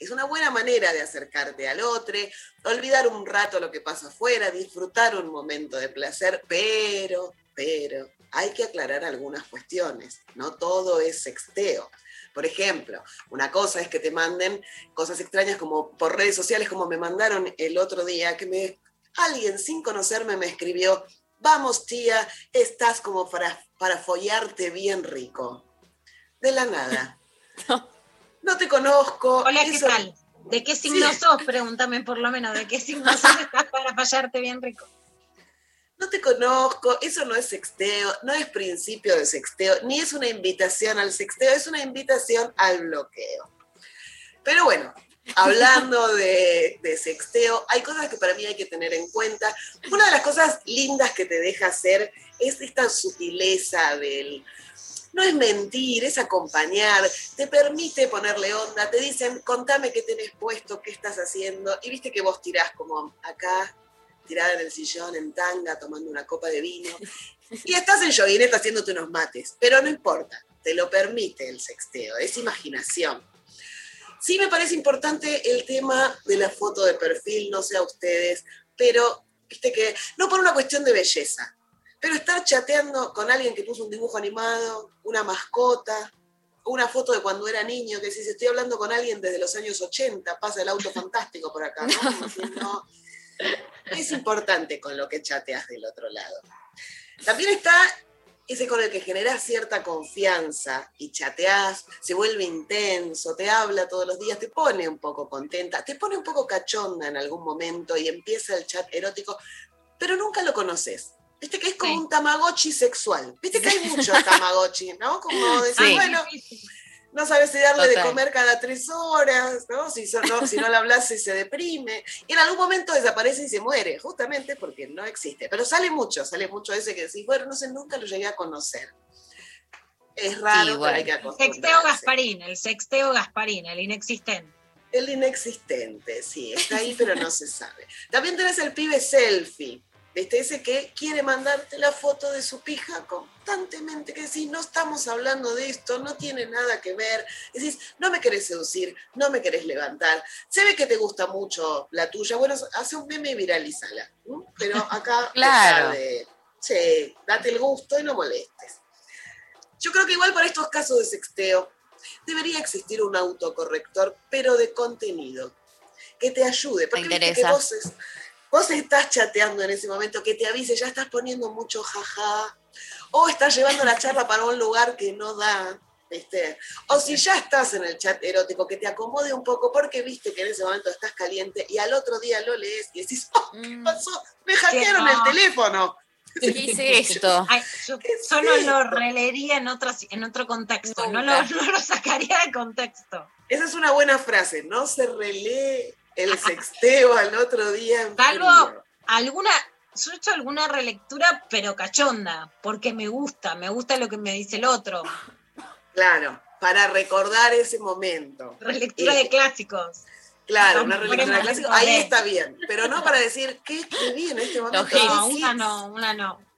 Es una buena manera de acercarte al otro, olvidar un rato lo que pasa afuera, disfrutar un momento de placer, pero, pero, hay que aclarar algunas cuestiones. No todo es sexteo. Por ejemplo, una cosa es que te manden cosas extrañas como por redes sociales, como me mandaron el otro día, que me alguien sin conocerme me escribió, vamos tía, estás como para, para follarte bien rico. De la nada. No te conozco. Hola, ¿qué tal? ¿De qué signo sos? Pregúntame por lo menos, ¿de qué signo sos estás para fallarte bien rico? No te conozco, eso no es sexteo, no es principio de sexteo, ni es una invitación al sexteo, es una invitación al bloqueo. Pero bueno, hablando de, de, sexteo, hay cosas que para mí hay que tener en cuenta. Una de las cosas lindas que te deja hacer es esta sutileza del, no es mentir, es acompañar, te permite ponerle onda, te dicen, contame qué tenés puesto, qué estás haciendo, y viste que vos tirás como acá, tirada en el sillón, en tanga, tomando una copa de vino, y estás en joguineta haciéndote unos mates, pero no importa, te lo permite el sexteo, es imaginación. Sí me parece importante el tema de la foto de perfil, no sé a ustedes, pero viste que, no por una cuestión de belleza, pero estar chateando con alguien que puso un dibujo animado, una mascota, una foto de cuando era niño, que si estoy hablando con alguien desde los años 80, pasa el auto fantástico por acá, ¿no? Es importante con lo que chateas del otro lado. También está ese con el que generas cierta confianza y chateás, se vuelve intenso, te habla todos los días, te pone un poco contenta, te pone un poco cachonda en algún momento y empieza el chat erótico, pero nunca lo conoces. Viste que es como un tamagotchi sexual. Viste que hay muchos tamagotchi, ¿no? Como decir, bueno, no sabes si darle de comer cada tres horas, ¿no? Si, no, si no le hablas se deprime. Y en algún momento desaparece y se muere, justamente porque no existe. Pero sale mucho, sale mucho ese que decís, bueno, no sé, nunca lo llegué a conocer. Es raro, pero hay que Sexteo Gasparín, el sexteo Gasparín, el inexistente. El inexistente, sí, está ahí, pero no se sabe. También tenés el pibe selfie ¿Viste? Ese que quiere mandarte la foto de su pija constantemente, que decís, no estamos hablando de esto, no tiene nada que ver. Decís, no me querés seducir, no me querés levantar. Se ve que te gusta mucho la tuya. Bueno, hace un meme y viralízala. Pero acá, claro. sí, date el gusto y no molestes. Yo creo que igual para estos casos de sexteo, debería existir un autocorrector, pero de contenido, que te ayude. Porque que vos vos estás chateando en ese momento, que te avise, ya estás poniendo mucho jaja, o estás llevando la charla para un lugar que no da, ¿viste? O si ya estás en el chat erótico, que te acomode un poco porque viste que en ese momento estás caliente y al otro día lo lees y decís, oh, ¿qué mm. pasó? Me hackearon el teléfono. ¿Qué hice esto? yo solo lo releería en otro, en otro contexto, no lo, no lo sacaría de contexto. Esa es una buena frase, no se relee el sexteo al otro día. Salvo alguna, yo he hecho alguna relectura, pero cachonda, porque me gusta, me gusta lo que me dice el otro. Claro, para recordar ese momento. Relectura de clásicos. Claro, una relectura de clásicos, ahí está bien, pero no para decir, ¿qué escribí en este momento? No, una no, una no.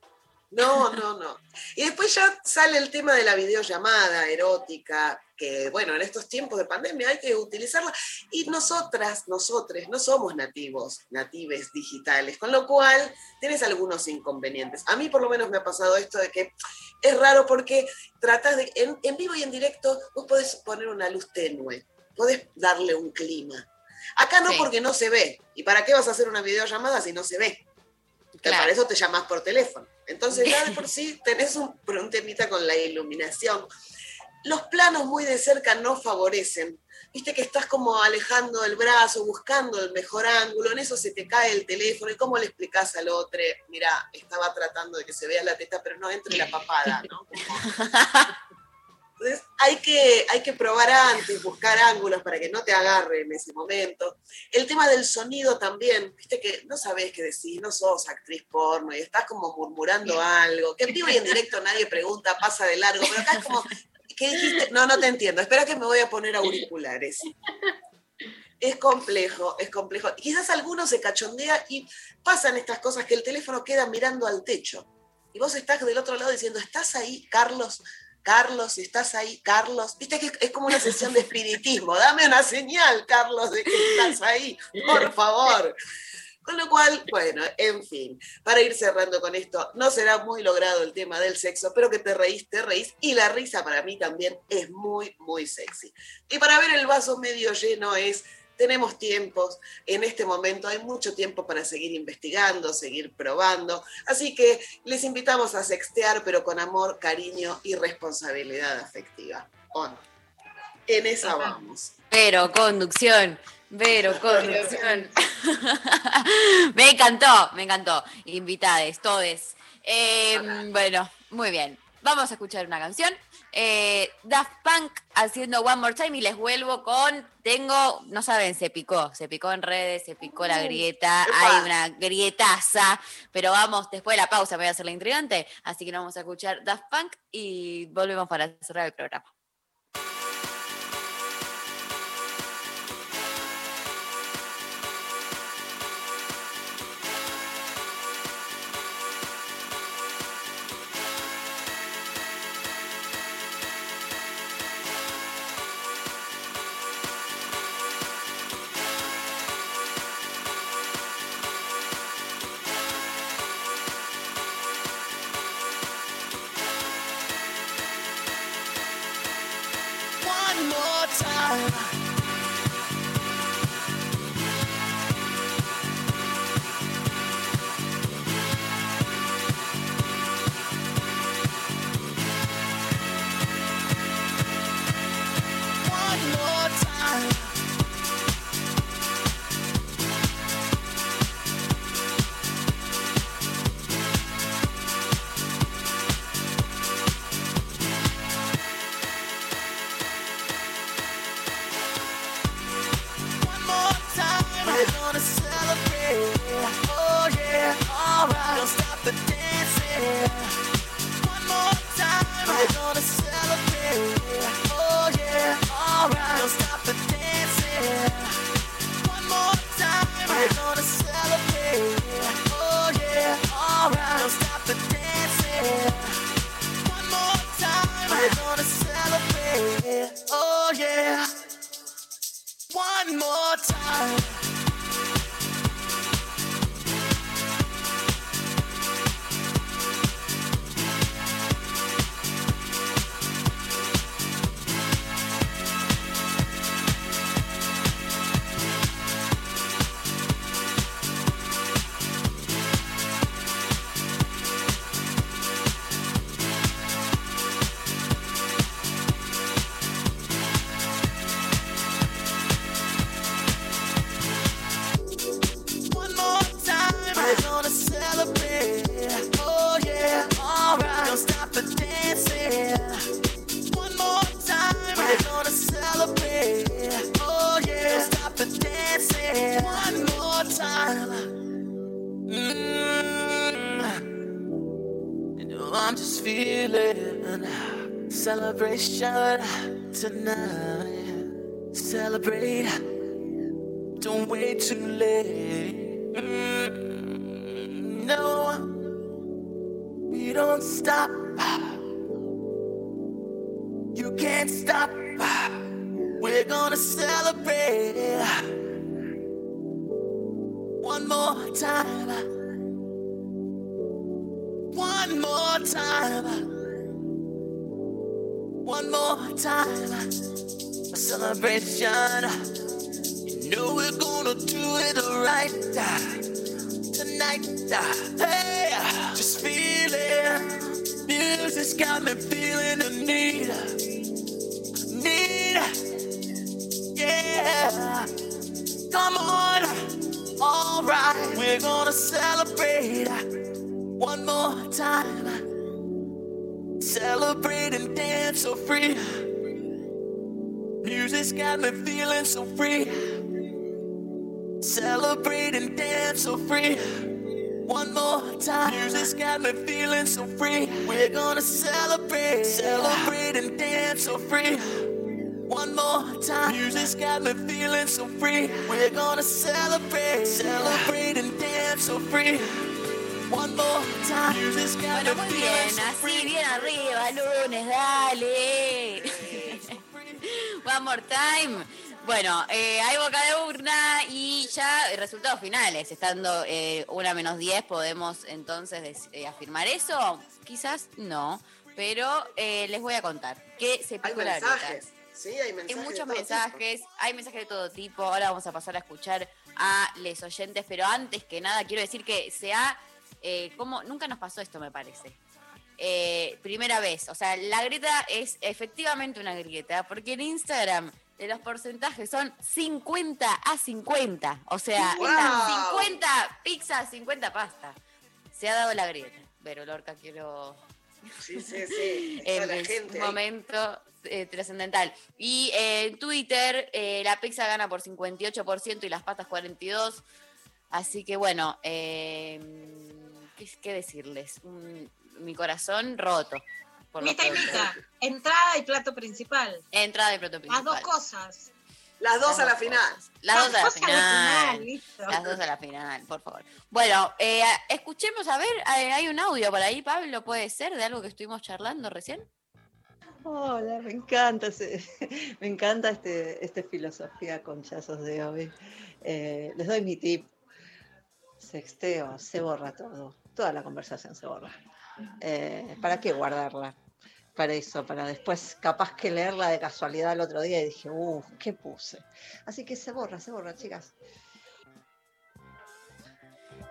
No, no, no. Y después ya sale el tema de la videollamada erótica, que bueno, en estos tiempos de pandemia hay que utilizarla. Y nosotras, nosotros, no somos nativos, natives digitales, con lo cual tienes algunos inconvenientes. A mí por lo menos me ha pasado esto de que es raro porque tratas de, en, vivo y en directo, vos podés poner una luz tenue, podés darle un clima. Acá no porque no se ve. ¿Y para qué vas a hacer una videollamada si no se ve? Para eso te llamas por teléfono. Entonces ya de por sí tenés un, un temita con la iluminación. Los planos muy de cerca no favorecen. Viste que estás como alejando el brazo, buscando el mejor ángulo, en eso se te cae el teléfono. ¿Y cómo le explicás al otro? Mira, estaba tratando de que se vea la teta, pero no entre la papada, ¿no? Entonces hay que, hay que probar antes, buscar ángulos para que no te agarre en ese momento. El tema del sonido también, viste que no sabes qué decir, no sos actriz porno y estás como murmurando algo, que en vivo y en directo nadie pregunta, pasa de largo, pero acá es como, ¿qué dijiste? No, no te entiendo, espera que me voy a poner auriculares. Es complejo, es complejo. Quizás alguno se cachondea y pasan estas cosas que el teléfono queda mirando al techo. Y vos estás del otro lado diciendo, ¿estás ahí, Carlos? Carlos, estás ahí, Carlos. Viste que es como una sesión de espiritismo. Dame una señal, Carlos, de que estás ahí, por favor. Con lo cual, bueno, en fin, para ir cerrando con esto, no será muy logrado el tema del sexo, pero que te reís, te reís, y la risa para mí también es muy, muy sexy. Y para ver el vaso medio lleno es tenemos tiempos, en este momento hay mucho tiempo para seguir investigando, seguir probando, así que les invitamos a sextear, pero con amor, cariño y responsabilidad afectiva. ¿O no? En esa vamos. Pero conducción. Vero, conducción. me encantó, me encantó. Invitades, todes. Eh, bueno, muy bien. Vamos a escuchar una canción. Eh, Daft Punk haciendo One More Time y les vuelvo con, tengo, no saben, se picó, se picó en redes, se picó la grieta, hay una grietaza, pero vamos, después de la pausa me voy a hacer la intrigante, así que nos vamos a escuchar Daft Punk y volvemos para cerrar el programa. One more time. Free. Celebrate and dance so free. One more time. Music's got me feeling so free. We're gonna celebrate. Celebrate and dance so free. One more time. Music's got me feeling so free. We're gonna celebrate. Celebrate and dance so free. One more time. Music's got Bueno, me muy feeling bien, so así free. bien arriba, lunes, dale. One more time. Bueno, eh, hay boca de urna y ya resultados finales. Estando eh, una menos 10, podemos entonces eh, afirmar eso. Quizás no, pero les voy a contar que se Hay picó la grieta. mensajes. Sí, hay Hay mensajes. de muchos todo mensajes, hay mensajes de todo tipo. Ahora vamos a pasar a escuchar a les oyentes, pero antes que nada quiero decir que se ha, eh, como nunca nos pasó esto, me parece. Eh, primera vez, o sea, la grieta es efectivamente una grieta, porque en Instagram de los porcentajes son 50 a 50, o sea, ¡Wow! están 50 pizza, 50 pasta. Se ha dado la grieta. Pero Lorca, quiero Sí, sí, sí. Está en la un gente momento eh, trascendental. Y eh, en Twitter, eh, la pizza gana por 58% y las patas 42%. Así que bueno, ¿qué, qué decirles? Un- mi corazón roto. Mitad y mitad. Entrada y plato principal. Entrada de plato Las principal. dos cosas. Las dos Las a la dos final. Las dos a la Las dos a la final. listo. Las dos a la final, por favor. Bueno, eh, escuchemos a ver, hay un audio por ahí, Pablo, puede ser, de algo que estuvimos charlando recién. Hola, me encanta, me encanta este, este filosofía conchazos de hoy. Eh, les doy mi tip. Sexteo, se borra todo. Toda la conversación se borra. Eh, ¿Para qué guardarla? Para eso, para después capaz que leerla de casualidad el otro día y dije, uff, ¿qué puse? Así que se borra, se borra, chicas.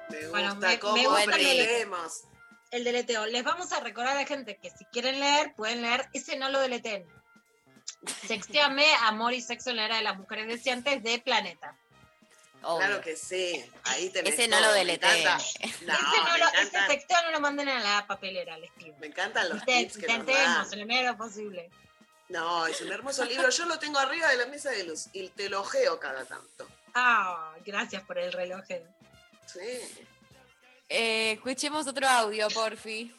Me Bueno, gusta me- cómo me gusta aprendemos. El deleteo. Les vamos a recordar a la gente que si quieren leer, pueden leer. Ese no lo deleteen. Sextéame, Amor y Sexo en la Era de las Mujeres Deseantes de Planeta. Claro que sí. Ahí tenés Ese no todo. lo encanta. No, ese, no lo, ese sexteo no lo manden a la papelera, les pido. Me encantan los Intent- tips que Intentemos lo posible. No, es un hermoso libro. Yo lo tengo arriba de la mesa de luz y te lo ojeo cada tanto. Ah, gracias por el reloj. Sí. Eh, escuchemos otro audio, porfi.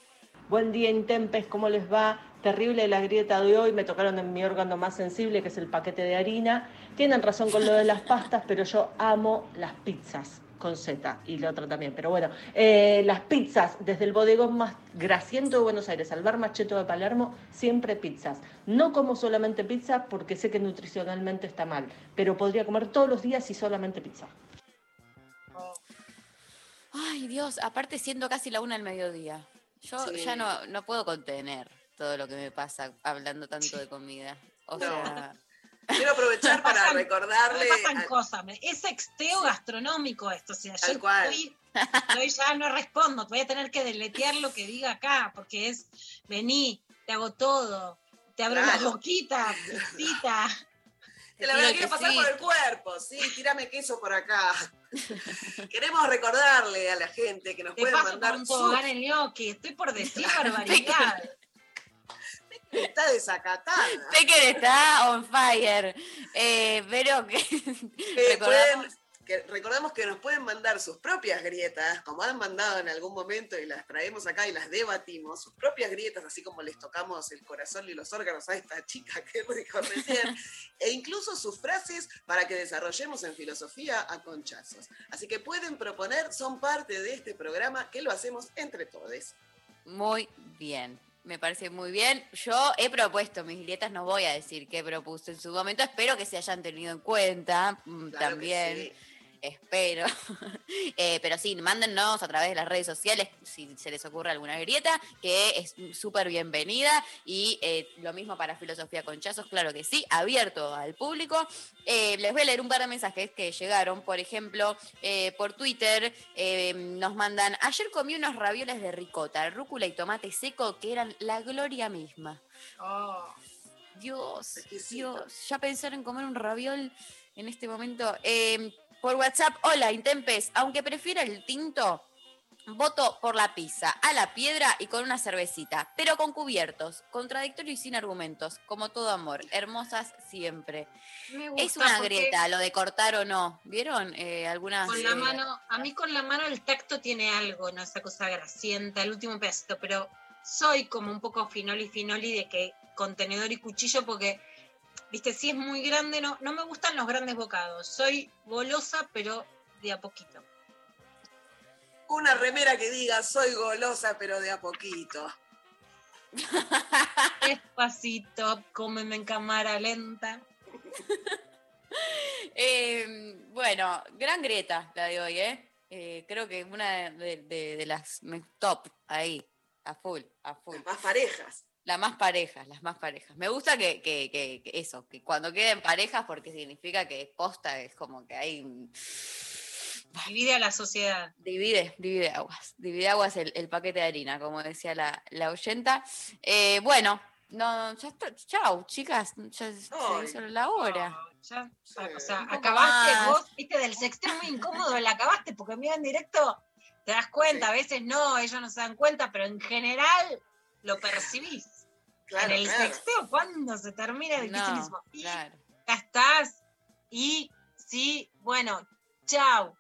Buen día, Intempes, ¿cómo les va? Terrible la grieta de hoy, me tocaron en mi órgano más sensible, que es el paquete de harina. Tienen razón con lo de las pastas, pero yo amo las pizzas con Z y lo otro también. Pero bueno, eh, las pizzas, desde el bodegón más grasiento de Buenos Aires al bar macheto de Palermo, siempre pizzas. No como solamente pizza porque sé que nutricionalmente está mal, pero podría comer todos los días y solamente pizza. Ay, Dios, aparte siendo casi la una del mediodía. Yo Sí. ya no, no puedo contener todo lo que me pasa hablando tanto de comida. O No. sea, Quiero aprovechar para Pasan- recordarle. Me pasan cosas. Es sexteo gastronómico esto. O sea, Tal yo cual. estoy- estoy ya no respondo. Voy a tener que deletear lo que diga acá, porque es vení, te hago todo, te abro la Claro. boquita, visita. Te la verdad quiero pasar sí. por el cuerpo, sí, tírame queso por acá. Queremos recordarle a la gente que nos pueden por mandar un su tobogán en. Estoy por decir barbaridad. Está desacatada. Pecker está on fire. Eh, pero que Eh, recordamos- pueden- que recordamos que nos pueden mandar sus propias grietas, como han mandado en algún momento y las traemos acá y las debatimos, sus propias grietas, así como les tocamos el corazón y los órganos a esta chica que dijo recién, e incluso sus frases para que desarrollemos en filosofía a conchazos. Así que pueden proponer, son parte de este programa que lo hacemos entre todos. Muy bien. Me parece muy bien. Yo he propuesto mis dietas, no voy a decir qué propuse en su momento. Espero que se hayan tenido en cuenta mm, que también. sí. Espero. Eh, pero sí, mándennos a través de las redes sociales si se les ocurre alguna grieta, que es súper bienvenida. Y eh, lo mismo para Filosofía Conchazos, claro que sí, abierto al público. Eh, les voy a leer un par de mensajes que llegaron. Por ejemplo, por Twitter nos mandan, ayer comí unos ravioles de ricota, rúcula y tomate seco que eran la gloria misma. Oh. Dios, Dios, ya pensar en comer un raviol en este momento. Eh, por WhatsApp, hola, Intempes, aunque prefiera el tinto, voto por la pizza, a la piedra y con una cervecita, pero con cubiertos, contradictorio y sin argumentos, como todo amor, hermosas siempre. Me gusta Es una grieta lo de cortar o no, ¿vieron? Eh, algunas... Con la eh, mano, a mí con la mano el tacto tiene algo, ¿no? Esa cosa grasienta, el último pedacito, pero soy como un poco finoli finoli de que con tenedor y cuchillo porque, viste, si es muy grande, no, no me gustan los grandes bocados. Soy golosa, pero de a poquito. Una remera que diga soy golosa pero de a poquito. Despacito, cómeme en cámara lenta. bueno, gran grieta la de hoy, ¿eh? Eh, creo que una de, de- de las top ahí, a full, a full. Más parejas. Las más parejas, las más parejas. Me gusta que, que- que- que eso, que cuando queden parejas, porque significa que posta es como que hay Divide a la sociedad. Divide, divide aguas. Divide aguas el, el paquete de harina, como decía la, la oyenta. Eh, bueno, no, ya está. Chau, chicas. Ya se Ay. hizo la hora. Ya, o sea, acabaste más. vos, viste, del sexteo muy incómodo, la acabaste, porque mira en directo, te das cuenta, a veces no, ellos no se dan cuenta, pero en general lo percibís. Claro, en el claro. sexteo, cuando se termina el No, mismo, y claro. ya estás, y sí, bueno, chau.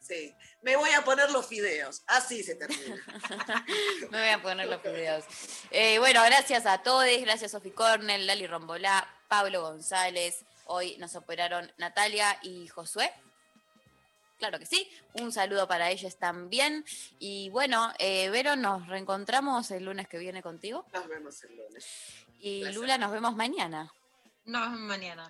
Sí. Me voy a poner los fideos. Así se termina. Me voy a poner los videos. Eh, bueno, gracias a todos, gracias Sofi Cornell, Lali Rombolá, Pablo González. Hoy nos operaron Natalia y Josué. Claro que sí. Un saludo para ellos también. Y bueno, eh, Vero, nos reencontramos el lunes que viene contigo. Nos vemos el lunes. Y. Lula, nos vemos mañana. Nos vemos mañana.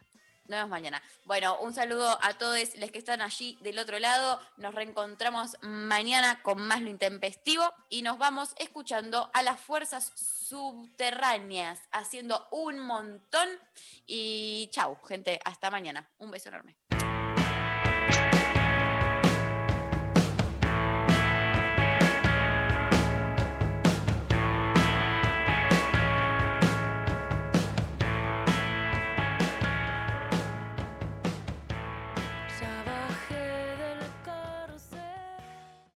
Nos vemos mañana. Bueno, un saludo a todos los que están allí del otro lado. Nos reencontramos mañana con más lo intempestivo y nos vamos escuchando a las fuerzas subterráneas haciendo un montón. Y chau, gente. Hasta mañana. Un beso enorme.